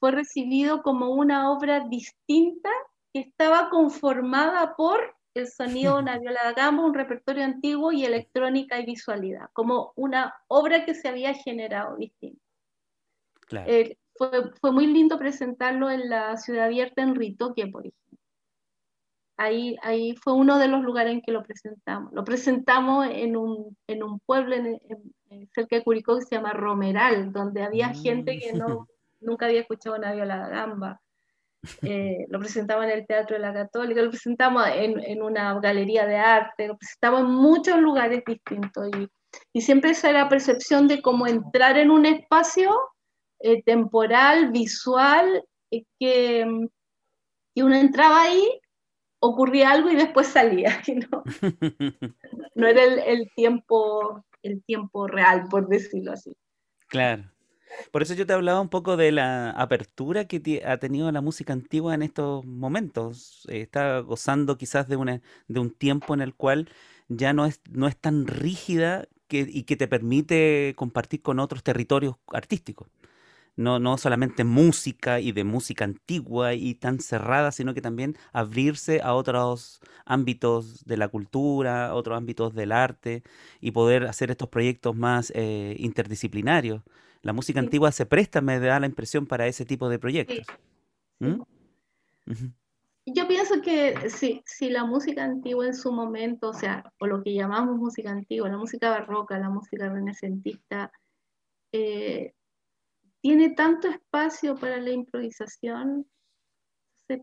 fue recibido como una obra distinta que estaba conformada por el sonido de una viola da gamba, un repertorio antiguo y electrónica y visualidad, como una obra que se había generado distinta. Eh, fue, muy lindo presentarlo en la ciudad abierta en Ritoque, por ejemplo. Ahí, ahí fue uno de los lugares en que lo presentamos. Lo presentamos en un, en un pueblo en, cerca de Curicó que se llama Romeral, donde había gente que no, mm. nunca había escuchado una viola gamba. Eh, lo presentaba en el Teatro de la Católica, lo presentamos en, en, una galería de arte, lo presentamos en muchos lugares distintos y, y siempre esa era la percepción de cómo entrar en un espacio eh, temporal, visual, eh, que, que, uno entraba ahí, ocurría algo y después salía. ¿no? no era el, tiempo, el tiempo real, por decirlo así. Claro. Por eso yo te hablaba un poco de la apertura que ha tenido la música antigua en estos momentos. Eh, está gozando quizás de, una, de un tiempo en el cual ya no es, no es tan rígida que, y que te permite compartir con otros territorios artísticos. No, no solamente música y de música antigua y tan cerrada, sino que también abrirse a otros ámbitos de la cultura, otros ámbitos del arte y poder hacer estos proyectos más eh, interdisciplinarios. La música antigua se presta, me da la impresión, para ese tipo de proyectos. ¿Mm? Yo pienso que si, si la música antigua en su momento, o sea, o lo que llamamos música antigua, la música barroca, la música renacentista, eh, tiene tanto espacio para la improvisación,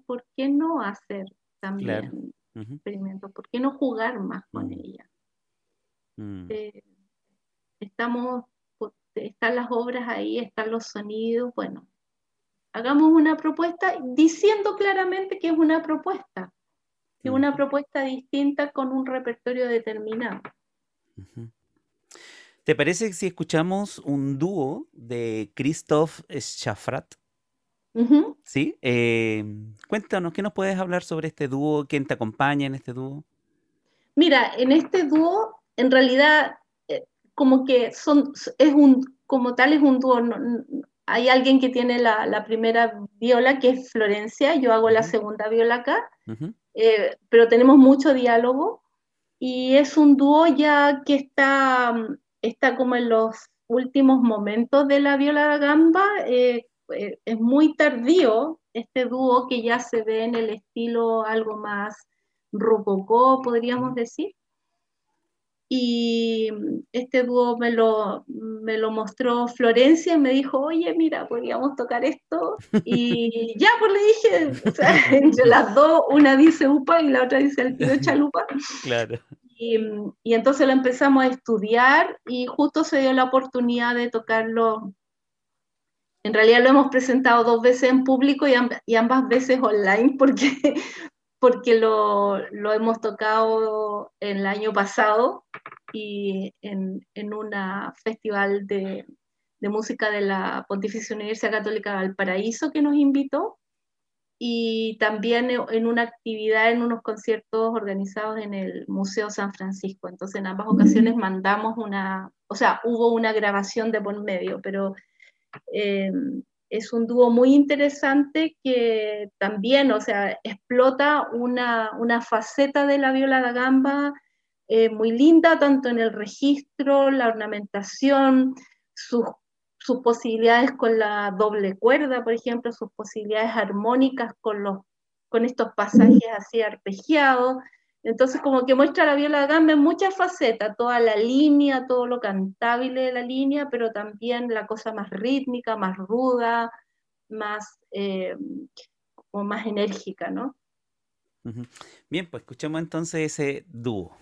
¿por qué no hacer también experimentos? ¿Por qué no jugar más con mm. ella? Mm. Eh, estamos están las obras ahí, están los sonidos, bueno, hagamos una propuesta diciendo claramente que es una propuesta, que es una propuesta distinta con un repertorio determinado. ¿Te parece si escuchamos un dúo de Christoph Schaffrat? Sí, eh, cuéntanos, ¿qué nos puedes hablar sobre este dúo? ¿Quién te acompaña en este dúo? Mira, en este dúo, en realidad, como que son, es un, como tal es un dúo, hay alguien que tiene la, primera viola, que es Florencia, yo hago la segunda viola acá, eh, pero tenemos mucho diálogo y es un dúo ya que está, está como en los últimos momentos de la viola gamba, eh, eh, es muy tardío este dúo que ya se ve en el estilo algo más rococó, podríamos decir. Y este dúo me lo, me lo mostró Florencia y me dijo, oye, mira, podríamos tocar esto. Y ya, pues le dije, o sea, entre las dos, una dice UPA y la otra dice el tío Chalupa. Claro. Y, y, entonces lo empezamos a estudiar y justo se dio la oportunidad de tocarlo. En realidad lo hemos presentado dos veces en público y, y ambas veces online porque, porque lo, lo, hemos tocado el año pasado y en, en un festival de, de, música de la Pontificia Universidad Católica Valparaíso que nos invitó y también en una actividad, en unos conciertos organizados en el Museo San Francisco. Entonces en ambas ocasiones mandamos una, o sea, hubo una grabación de por medio, pero... Eh, es un dúo muy interesante que también, o sea, explota una, faceta de la viola da gamba eh, muy linda, tanto en el registro, la ornamentación, sus, posibilidades con la doble cuerda, por ejemplo, sus posibilidades armónicas con los, con estos pasajes así arpegiados. Entonces, como que muestra la viola gamba en muchas facetas, toda la línea, todo lo cantable de la línea, pero también la cosa más rítmica, más ruda, más, eh, más enérgica, ¿no? Bien, pues escuchemos entonces ese dúo.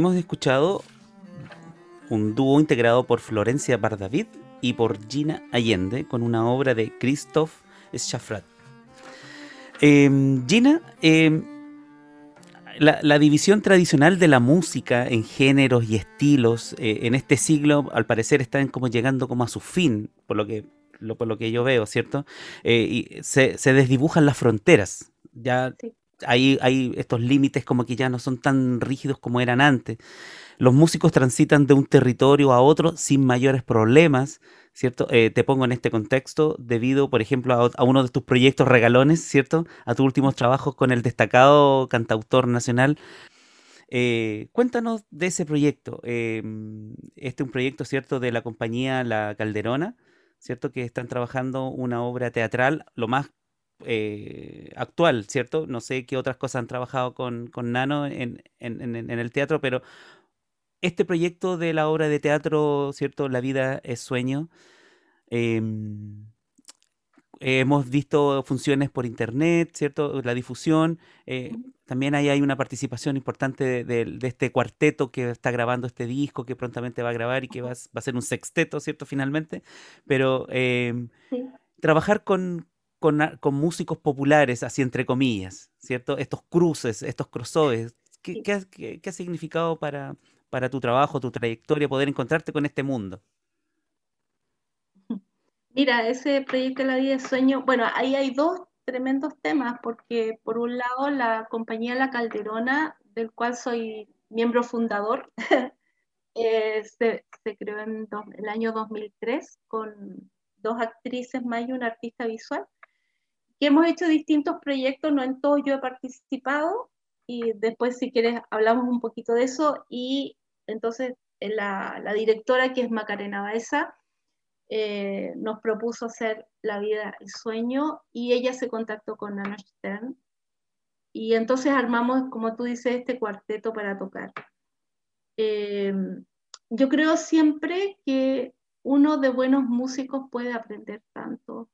Hemos escuchado un dúo integrado por Florencia Bardavid y por Gina Allende con una obra de Christophe Schaffrat. Em, Gina, em, la, división tradicional de la música en géneros y estilos eh, en este siglo, al parecer, están como llegando como a su fin, por lo que, por lo que yo veo, ¿cierto? Eh, y se, desdibujan las fronteras. Ya hay, estos límites como que ya no son tan rígidos como eran antes. Los músicos transitan de un territorio a otro sin mayores problemas, ¿cierto? Eh, te pongo en este contexto debido, por ejemplo, a, uno de tus proyectos regalones, ¿cierto? A tus últimos trabajos con el destacado cantautor nacional. Eh, cuéntanos de ese proyecto. Em, este es un proyecto, ¿cierto?, de la compañía La Calderona, ¿cierto? Que están trabajando una obra teatral, lo más eh, actual, ¿cierto? No sé qué otras cosas han trabajado con, con Nano en, en, el teatro, pero este proyecto de la obra de teatro, ¿cierto? La vida es sueño. Em, hemos visto funciones por internet, ¿cierto? La difusión. Eh, también ahí hay una participación importante de, este cuarteto que está grabando este disco, que prontamente va a grabar y que va, a ser un sexteto, ¿cierto? Finalmente. Pero em, trabajar con, con, músicos populares, así entre comillas, ¿cierto? Estos cruces, estos crossovers. ¿Qué, qué, ha significado para, para tu trabajo, tu trayectoria, poder encontrarte con este mundo? Mira, ese proyecto de la vida de sueño, bueno, ahí hay dos tremendos temas, porque por un lado la compañía La Calderona, del cual soy miembro fundador, eh, se, creó en el año 2003 con dos actrices más y un artista visual que hemos hecho distintos proyectos, no en todos yo he participado, y después si quieres hablamos un poquito de eso, y entonces la, directora que es Macarena Baeza eh, nos propuso hacer La vida y sueño, y ella se contactó con Nana Stern, y entonces armamos, como tú dices, este cuarteto para tocar. Eh, yo creo siempre que uno de buenos músicos puede aprender tanto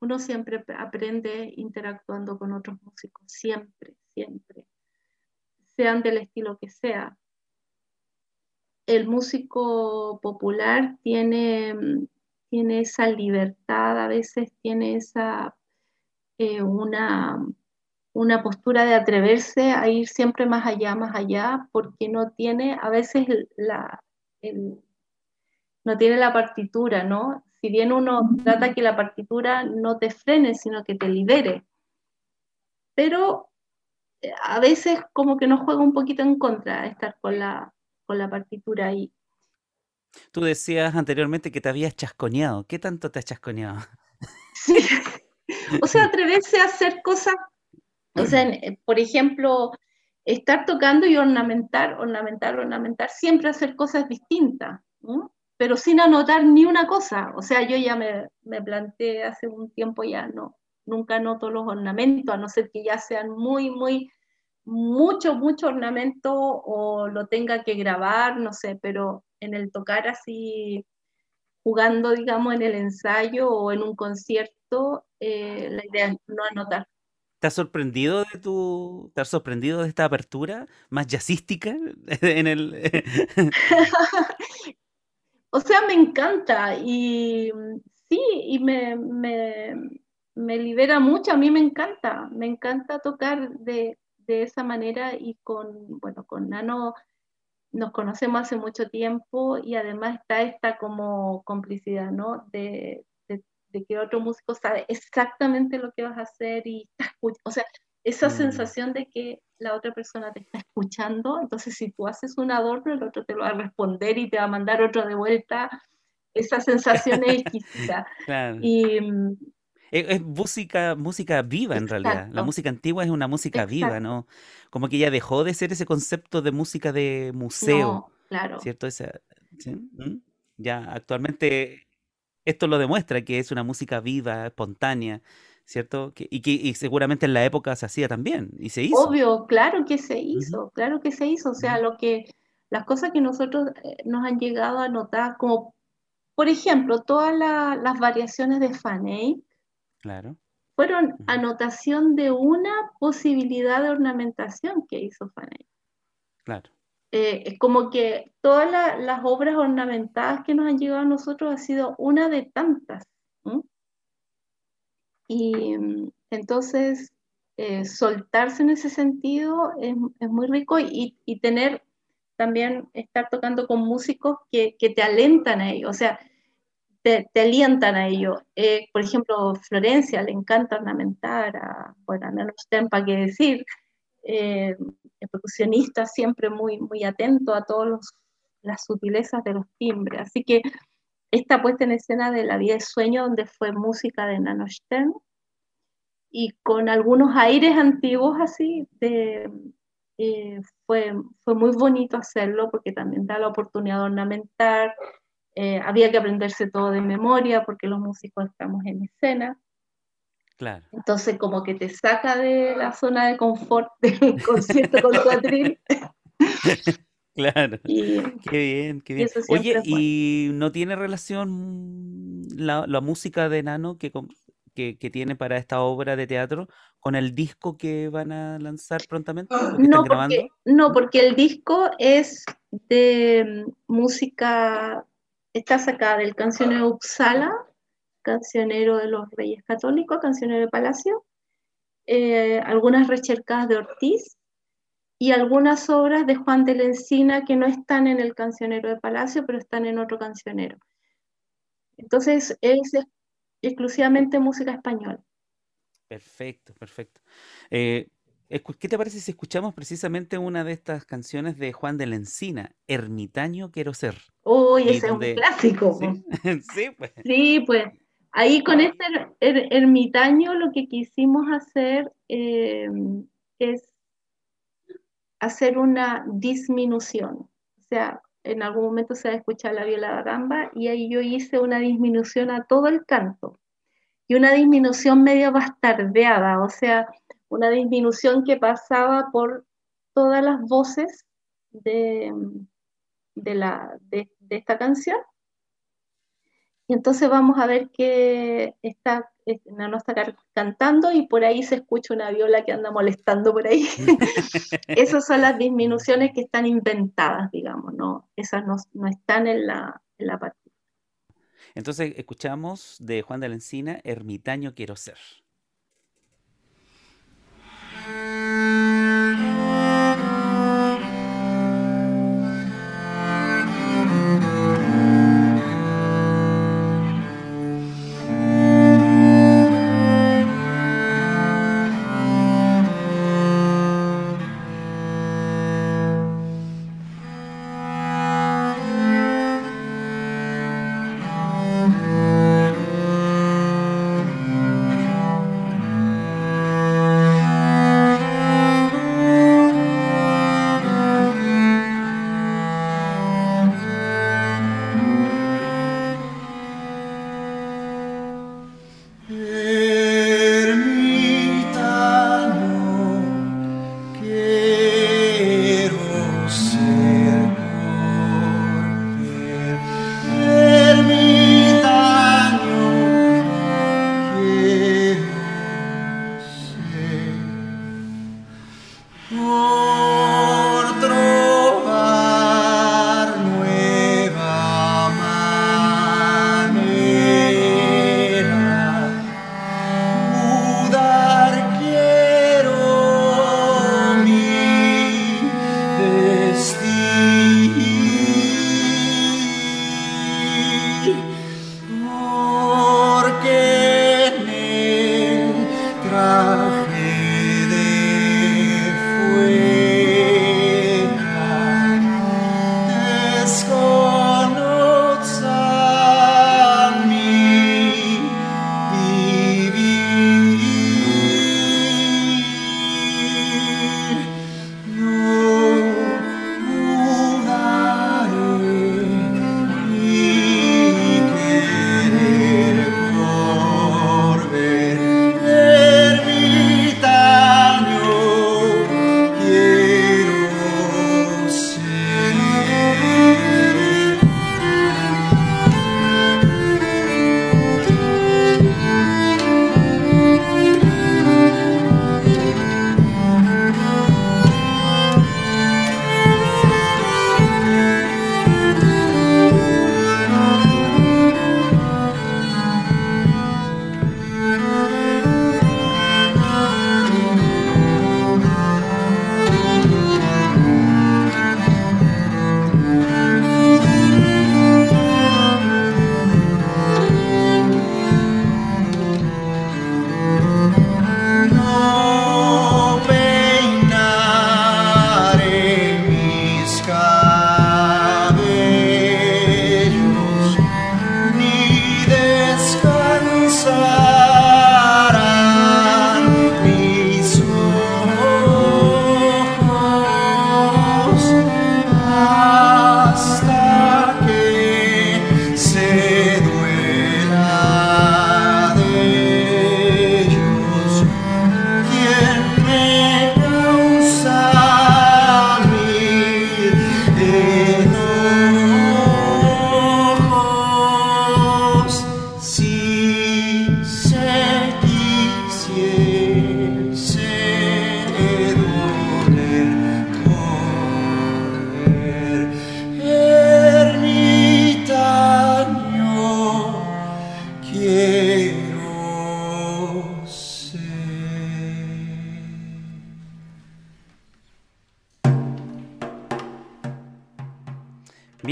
uno siempre aprende interactuando con otros músicos, siempre, siempre, sean del estilo que sea. El músico popular tiene, tiene esa libertad, a veces tiene esa, eh, una, una postura de atreverse a ir siempre más allá, más allá, porque no tiene a veces la, no tiene la partitura, ¿no? Si bien uno trata que la partitura no te frene, sino que te libere. Pero eh, a veces como que nos juega un poquito en contra estar con la, con la partitura ahí. Tú decías anteriormente que te habías chasconeado. ¿Qué tanto te has chasconeado? Sí. O sea, atreverse a hacer cosas, o sea, eh, por ejemplo, estar tocando y ornamentar, ornamentar, ornamentar, siempre hacer cosas distintas. ¿no? Pero sin anotar ni una cosa. O sea, yo ya me, me planteé hace un tiempo ya, no, nunca anoto los ornamentos, a no ser que ya sean muy, muy, mucho, mucho ornamento o lo tenga que grabar, no sé, pero en el tocar así, jugando, digamos, en el ensayo o en un concierto, eh, la idea es no anotar. ¿Te has sorprendido de tu, te has sorprendido de esta apertura más jazzística en el? O sea, me encanta y sí, y me, libera mucho, a mí me encanta, me encanta tocar de, esa manera y con, bueno, con Nano nos conocemos hace mucho tiempo y además está esta como complicidad, ¿no? De, que otro músico sabe exactamente lo que vas a hacer y o sea, esa mm. sensación de que la otra persona te está escuchando, entonces si tú haces un adorno, el otro te lo va a responder y te va a mandar otro de vuelta. Esa sensación es exquisita. Y, mm, es, música, música viva en realidad. La música antigua es una música viva, ¿no? Como que ya dejó de ser ese concepto de música de museo. claro. ¿Cierto? ¿Mm? Ya actualmente esto lo demuestra que es una música viva, espontánea, ¿cierto? y que seguramente en la época se hacía también, y se hizo. Obvio, claro que se hizo, claro que se hizo. O sea, lo que, las cosas que nosotros eh, nos han llegado a notar, como por ejemplo, todas las variaciones de Faney, claro. fueron anotación de una posibilidad de ornamentación que hizo Faney. Claro. eh, es como que todas las obras ornamentadas que nos han llegado a nosotros ha sido una de tantas. Y mm, entonces, eh, soltarse en ese sentido es, muy rico y, tener también, estar tocando con músicos que, te alentan a ello, o sea, te, alientan a ello. Eh, por ejemplo, Florencia le encanta ornamentar, a, bueno, a Nano para qué decir, eh, el percusionista siempre muy, muy atento a todas las sutilezas de los timbres. Así que esta puesta en escena de La vida de sueño, donde fue música de Nano Stern, y con algunos aires antiguos así, de, eh, fue, fue muy bonito hacerlo porque también da la oportunidad de ornamentar, eh, había que aprenderse todo de memoria porque los músicos estamos en escena. Claro. Entonces como que te saca de la zona de confort del concierto con cuatril. Claro. qué bien, qué bien. Oye, ¿y no tiene relación la, la música de Nano que, que, tiene para esta obra de teatro con el disco que van a lanzar prontamente? No porque, no, porque el disco es de música, está sacada del cancionero Uppsala, cancionero de los Reyes Católicos, cancionero de Palacio, eh, algunas rechercadas de Ortiz y algunas obras de Juan de la Encina que no están en el cancionero de Palacio, pero están en otro cancionero. Entonces, es exclusivamente música española. Perfecto, perfecto. Eh, ¿Qué te parece si escuchamos precisamente una de estas canciones de Juan de la Encina, Ermitaño quiero ser? Uy, ese es un clásico. ¿Sí? pues. Sí, pues. Ahí con este ermitaño lo que quisimos hacer eh, es hacer una disminución. O sea, en algún momento se va a escuchar la viola gamba y ahí yo hice una disminución a todo el canto y una disminución medio bastardeada, o sea, una disminución que pasaba por todas las voces de, de, la, de, esta canción. Y entonces vamos a ver que está, no está cantando y por ahí se escucha una viola que anda molestando por ahí. Esas son las disminuciones que están inventadas, digamos, ¿no? Esas no, están en la, en. Entonces escuchamos de Juan de la Encina, Ermitaño quiero ser.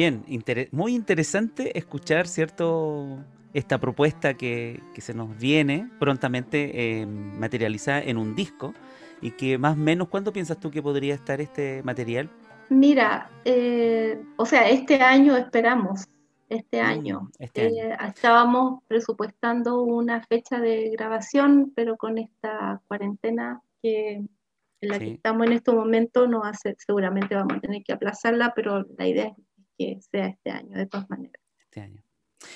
Bien, muy interesante escuchar, ¿cierto? Esta propuesta que, se nos viene prontamente eh, materializada en un disco y que más o menos, ¿cuándo piensas tú que podría estar este material? Mira, eh, o sea, este año esperamos, este mm, año. Este eh, estábamos presupuestando una fecha de grabación, pero con esta cuarentena que en la que estamos en este momento no hace, seguramente vamos a tener que aplazarla, pero la idea es que sea este año, de todas maneras. Este año.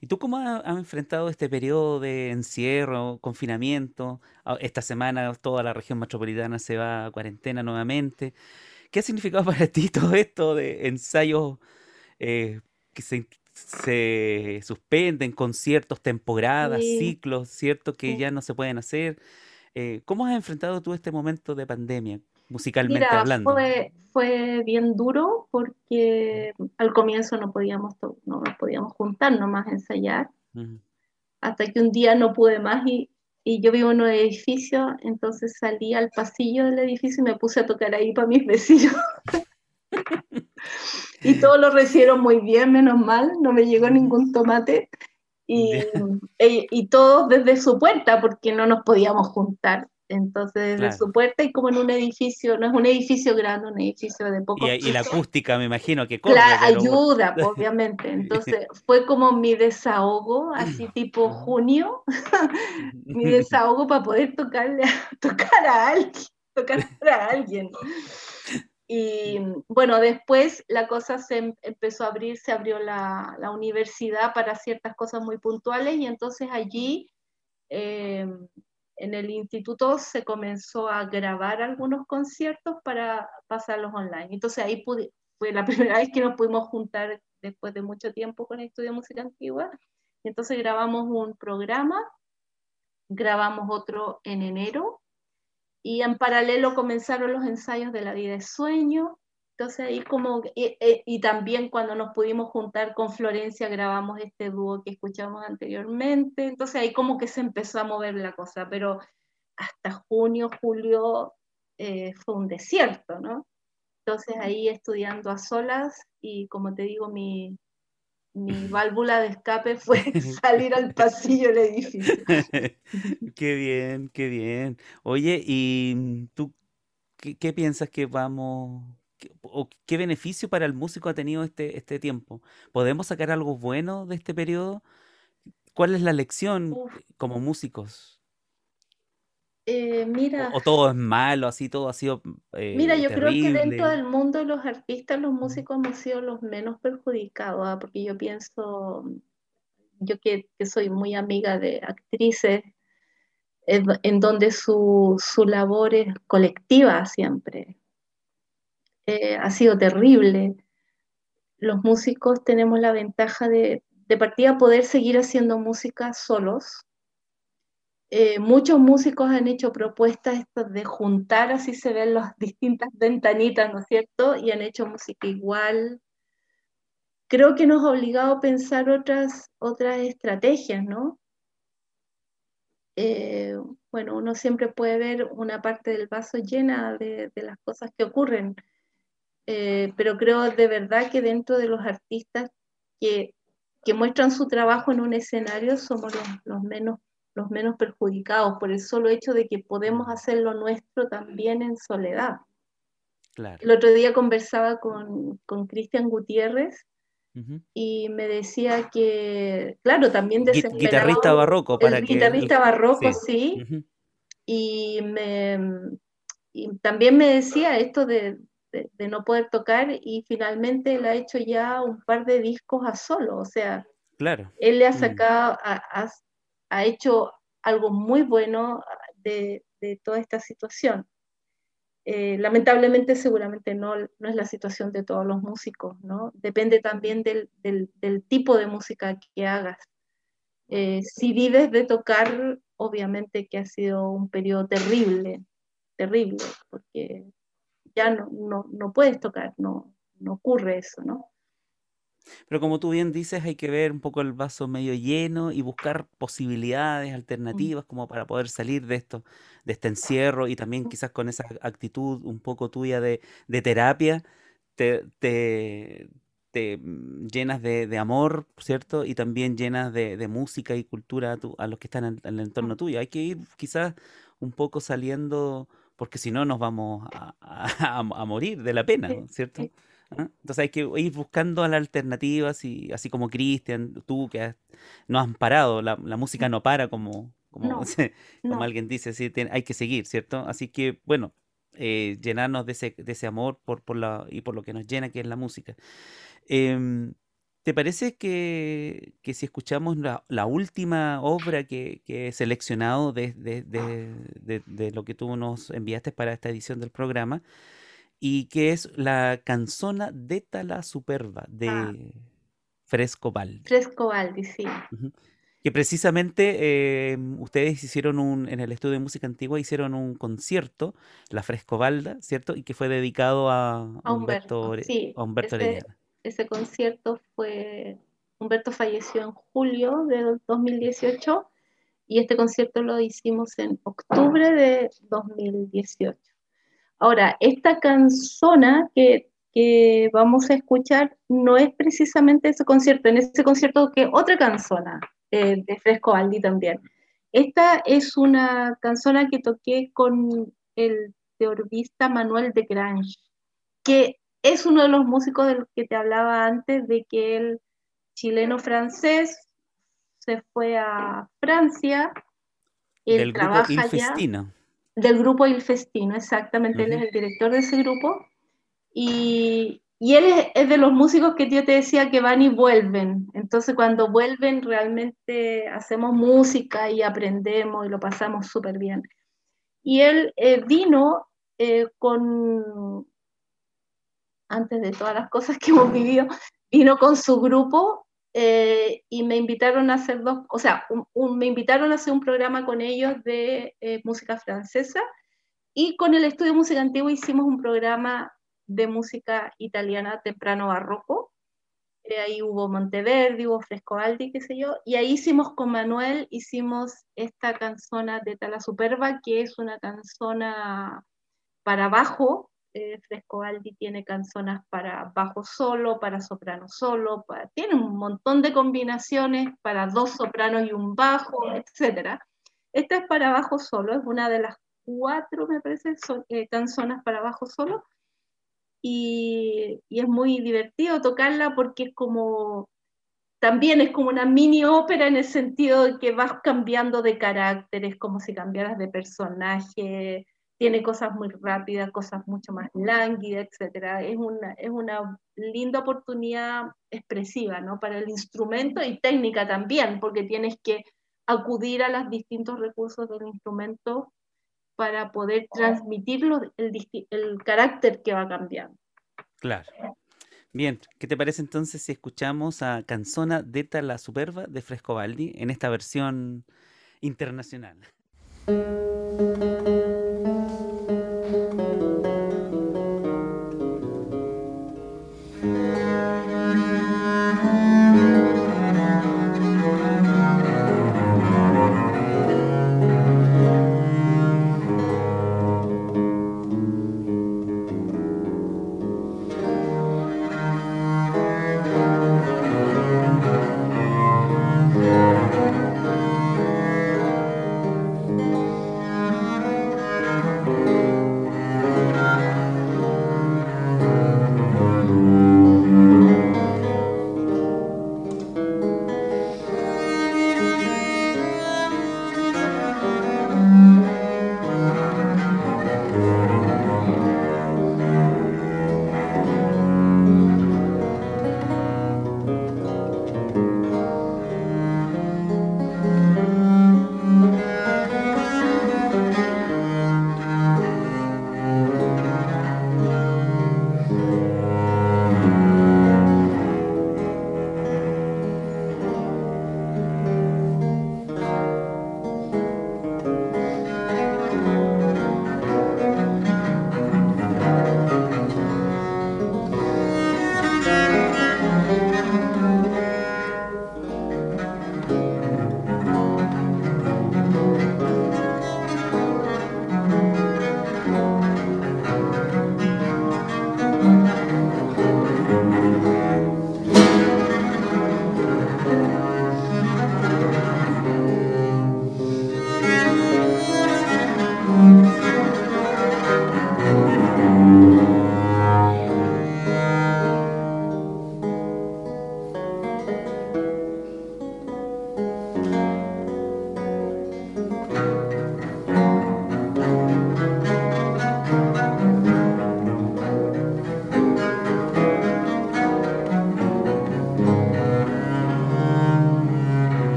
¿Y tú cómo has, enfrentado este periodo de encierro, confinamiento? Ah, esta semana toda la región metropolitana se va a cuarentena nuevamente. ¿Qué ha significado para ti todo esto de ensayos eh, que se, suspenden, conciertos, temporadas, ciclos, cierto, que ya no se pueden hacer? Eh, ¿Cómo has enfrentado tú este momento de pandemia? Musicalmente hablando? Fue, fue bien duro porque al comienzo no podíamos, no nos podíamos juntar nomás ensayar, hasta que un día no pude más y, y, yo vivo en un edificio, entonces salí al pasillo del edificio y me puse a tocar ahí para mis vecinos. y todos lo recibieron muy bien, menos mal, no me llegó ningún tomate. Y, y, y, todos desde su puerta, porque no nos podíamos juntar. Entonces, desde su puerta y como en un edificio, no es un edificio grande, un edificio de poco. Y, y la acústica, me imagino que corre, La ayuda, obviamente. Entonces, fue como mi desahogo, así tipo junio, mi desahogo para poder tocarle tocar a alguien, tocar a alguien. Y bueno, después la cosa se em, empezó a abrir, se abrió la, la universidad para ciertas cosas muy puntuales y entonces allí eh, en el instituto se comenzó a grabar algunos conciertos para pasarlos online. Entonces ahí fue la primera vez que nos pudimos juntar después de mucho tiempo con el estudio de música antigua. Entonces grabamos un programa, grabamos otro en enero y en paralelo comenzaron los ensayos de la vida de sueño entonces ahí como, y, también cuando nos pudimos juntar con Florencia grabamos este dúo que escuchamos anteriormente, entonces ahí como que se empezó a mover la cosa, pero hasta junio, julio eh, fue un desierto, ¿no? Entonces ahí estudiando a solas y como te digo, mi, mi válvula de escape fue salir al pasillo del edificio. qué bien, qué bien. Oye, ¿y tú qué, qué piensas que vamos o qué beneficio para el músico ha tenido este, este tiempo? ¿Podemos sacar algo bueno de este periodo? ¿Cuál es la lección como músicos? Eh, mira, o, todo es malo, así todo ha sido. Eh, mira, yo creo que dentro del mundo de los artistas, los músicos hemos sido los menos perjudicados, ¿ah? porque yo pienso, yo que, soy muy amiga de actrices, en, donde su, su labor es colectiva siempre. Eh, ha sido terrible. Los músicos tenemos la ventaja de, de partida poder seguir haciendo música solos. Eh, muchos músicos han hecho propuestas de juntar, así se ven las distintas ventanitas, ¿no es cierto? Y han hecho música igual. Creo que nos ha obligado a pensar otras, otras estrategias, ¿no? Eh, bueno, uno siempre puede ver una parte del vaso llena de, de las cosas que ocurren. Eh, pero creo de verdad que dentro de los artistas que, que muestran su trabajo en un escenario somos los, menos, los menos perjudicados por el solo hecho de que podemos hacer lo nuestro también en soledad. El otro día conversaba con Cristian Gutiérrez y me decía que, claro, también Guitarrista barroco, para el Guitarrista barroco, sí. y, me, y también me decía esto de, de, no poder tocar y finalmente él ha hecho ya un par de discos a solo, o sea, claro. él le ha mm. sacado, ha, hecho algo muy bueno de, toda esta situación. Eh, lamentablemente seguramente no, no, es la situación de todos los músicos, ¿no? Depende también del, tipo de música que hagas. Eh, si vives de tocar, obviamente que ha sido un periodo terrible, terrible, porque ya no, no, puedes tocar, no, no ocurre eso, ¿no? Pero como tú bien dices, hay que ver un poco el vaso medio lleno y buscar posibilidades alternativas como para poder salir de esto, de este encierro y también quizás con esa actitud un poco tuya de, terapia, te, mm, llenas de, amor, ¿cierto? Y también llenas de, música y cultura a, los que están en, el entorno tuyo. Hay que ir quizás un poco saliendo, porque si no nos vamos a, morir de la pena, ¿cierto? ¿Ah? Entonces hay que ir buscando las alternativas y así como Cristian, tú que no has parado, la, música no para como, como, como alguien dice, sí, hay que seguir, ¿cierto? Así que bueno, eh, llenarnos de ese, de ese amor por, por la, y por lo que nos llena, que es la música. Em, ¿Te parece que, que, si escuchamos la, la última obra que, que, he seleccionado de, de, de, de, lo que tú nos enviaste para esta edición del programa, y que es la canzona de Tala Superba de ah. Fresco Baldi? Fresco sí que precisamente em, ustedes hicieron un, en el estudio de música antigua, hicieron un concierto, La Frescobalda, ¿cierto? Y que fue dedicado a, Humberto, sí, ese, ese, concierto fue, Humberto falleció en julio de 2018 y este concierto lo hicimos en octubre de 2018. Ahora, esta canzona que, que vamos a escuchar no es precisamente ese concierto, en ese concierto que otra canzona eh, de Fresco Aldi también. Esta es una canzona que toqué con el teorbista Manuel de Grange, que es uno de los músicos del que te hablaba antes, de que el chileno-francés se fue a Francia. Él del grupo Il Festino. Del grupo Il Festino, exactamente, él es el director de ese grupo. Y, y él es, de los músicos que yo te decía que van y vuelven. Entonces cuando vuelven realmente hacemos música y aprendemos y lo pasamos súper bien. Y él eh, vino eh, con, antes de todas las cosas que hemos vivido, vino con su grupo eh, y me invitaron a hacer dos, o sea, me invitaron a hacer un programa con ellos de música francesa y con el Estudio Música Antigua hicimos un programa de música italiana temprano barroco. Eh, ahí hubo Monteverdi, hubo Frescobaldi, qué sé yo, y ahí hicimos con Manuel, hicimos esta canzona de Tala Superba, que es una canzona para bajo. Eh, Frescobaldi tiene canzonas para bajo solo, para soprano solo, tiene un montón de combinaciones para dos sopranos y un bajo, etc. Esta es para bajo solo, es una de las cuatro, me parece, eh, canzonas para bajo solo y, es muy divertido tocarla porque es como, también es como una mini ópera en el sentido de que vas cambiando de carácter, es como si cambiaras de personaje, tiene cosas muy rápidas, cosas mucho más lánguidas, etc. Es una, es una linda oportunidad expresiva, ¿no? Para el instrumento y técnica también, porque tienes que acudir a los distintos recursos del instrumento para poder transmitirlo el, el carácter que va cambiando. Claro. Bien, ¿qué te parece entonces si escuchamos a Canzona Deta la Superba de Frescobaldi en esta versión internacional?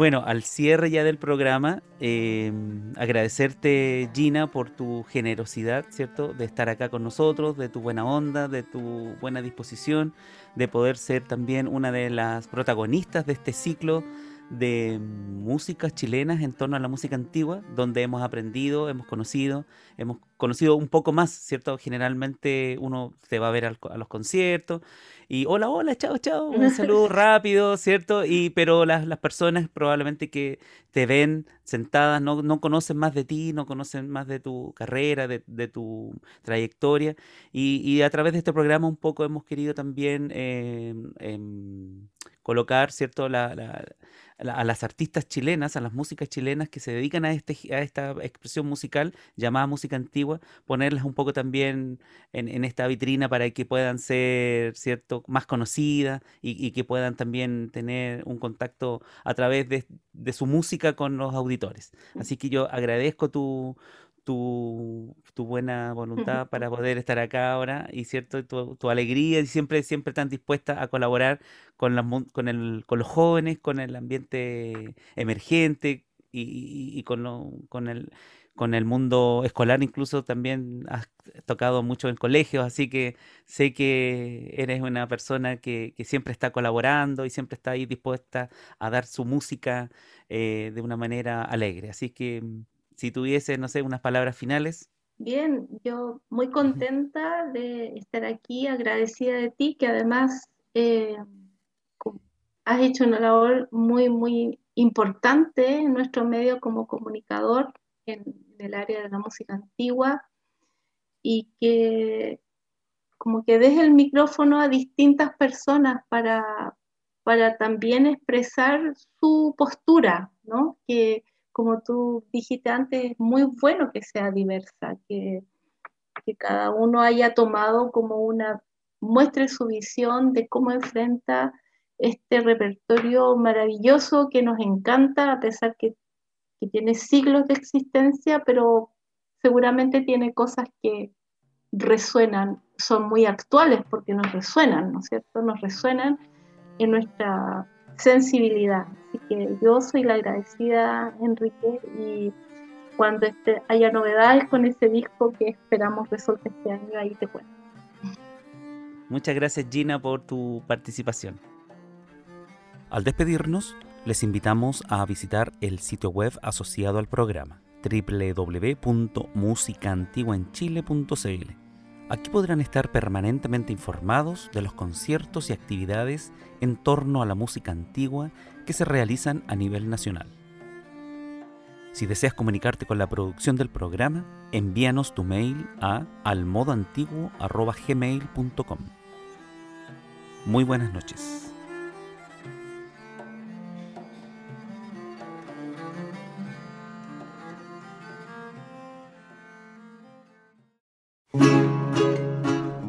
Bueno, al cierre ya del programa, em, agradecerte Gina por tu generosidad, ¿cierto? De estar acá con nosotros, de tu buena onda, de tu buena disposición, de poder ser también una de las protagonistas de este ciclo de músicas chilenas en torno a la música antigua, donde hemos aprendido, hemos conocido, hemos conocido un poco más, ¿cierto? Generalmente uno se va a ver a los conciertos y hola, hola, chao, chao, un saludo rápido, ¿cierto? Y, pero las, las personas probablemente que te ven sentadas no, no, conocen más de ti, no conocen más de tu carrera, de, de tu trayectoria. Y, y, a través de este programa un poco hemos querido también eh, eh, colocar, ¿cierto? la, la a las artistas chilenas, a las músicas chilenas que se dedican a, este, a esta expresión musical llamada música antigua, ponerlas un poco también en, esta vitrina para que puedan ser cierto más conocidas y, que puedan también tener un contacto a través de, de su música con los auditores. Así que yo agradezco tu, tu, tu, buena voluntad para poder estar acá ahora y cierto tu, tu, alegría y siempre siempre tan dispuesta a colaborar con, la, con, el, con los jóvenes con el ambiente emergente y, y con, lo, con el con el mundo escolar. Incluso también has tocado mucho en colegios, así que sé que eres una persona que, que siempre está colaborando y siempre está ahí dispuesta a dar su música eh, de una manera alegre. Así que si tuviese, no sé, unas palabras finales. Bien, yo muy contenta de estar aquí, agradecida de ti, que además eh, has hecho una labor muy, muy importante en nuestro medio como comunicador en, el área de la música antigua y que como que deje el micrófono a distintas personas para, para también expresar su postura, ¿no? Que, como tú dijiste antes, es muy bueno que sea diversa, que, que cada uno haya tomado como una, muestre su visión de cómo enfrenta este repertorio maravilloso que nos encanta, a pesar que, que tiene siglos de existencia, pero seguramente tiene cosas que resuenan, son muy actuales porque nos resuenan, ¿no es cierto? Nos resuenan en nuestra sensibilidad. Así que yo soy la agradecida, Enrique, y cuando este, haya novedades con ese disco que esperamos resolver este año, ahí te cuento. Muchas gracias Gina por tu participación. Al despedirnos, les invitamos a visitar el sitio web asociado al programa www.musicaantiguaenchile.cl Aquí podrán estar permanentemente informados de los conciertos y actividades en torno a la música antigua que se realizan a nivel nacional. Si deseas comunicarte con la producción del programa, envíanos tu mail a almodoantiguo.gmail.com. Muy buenas noches.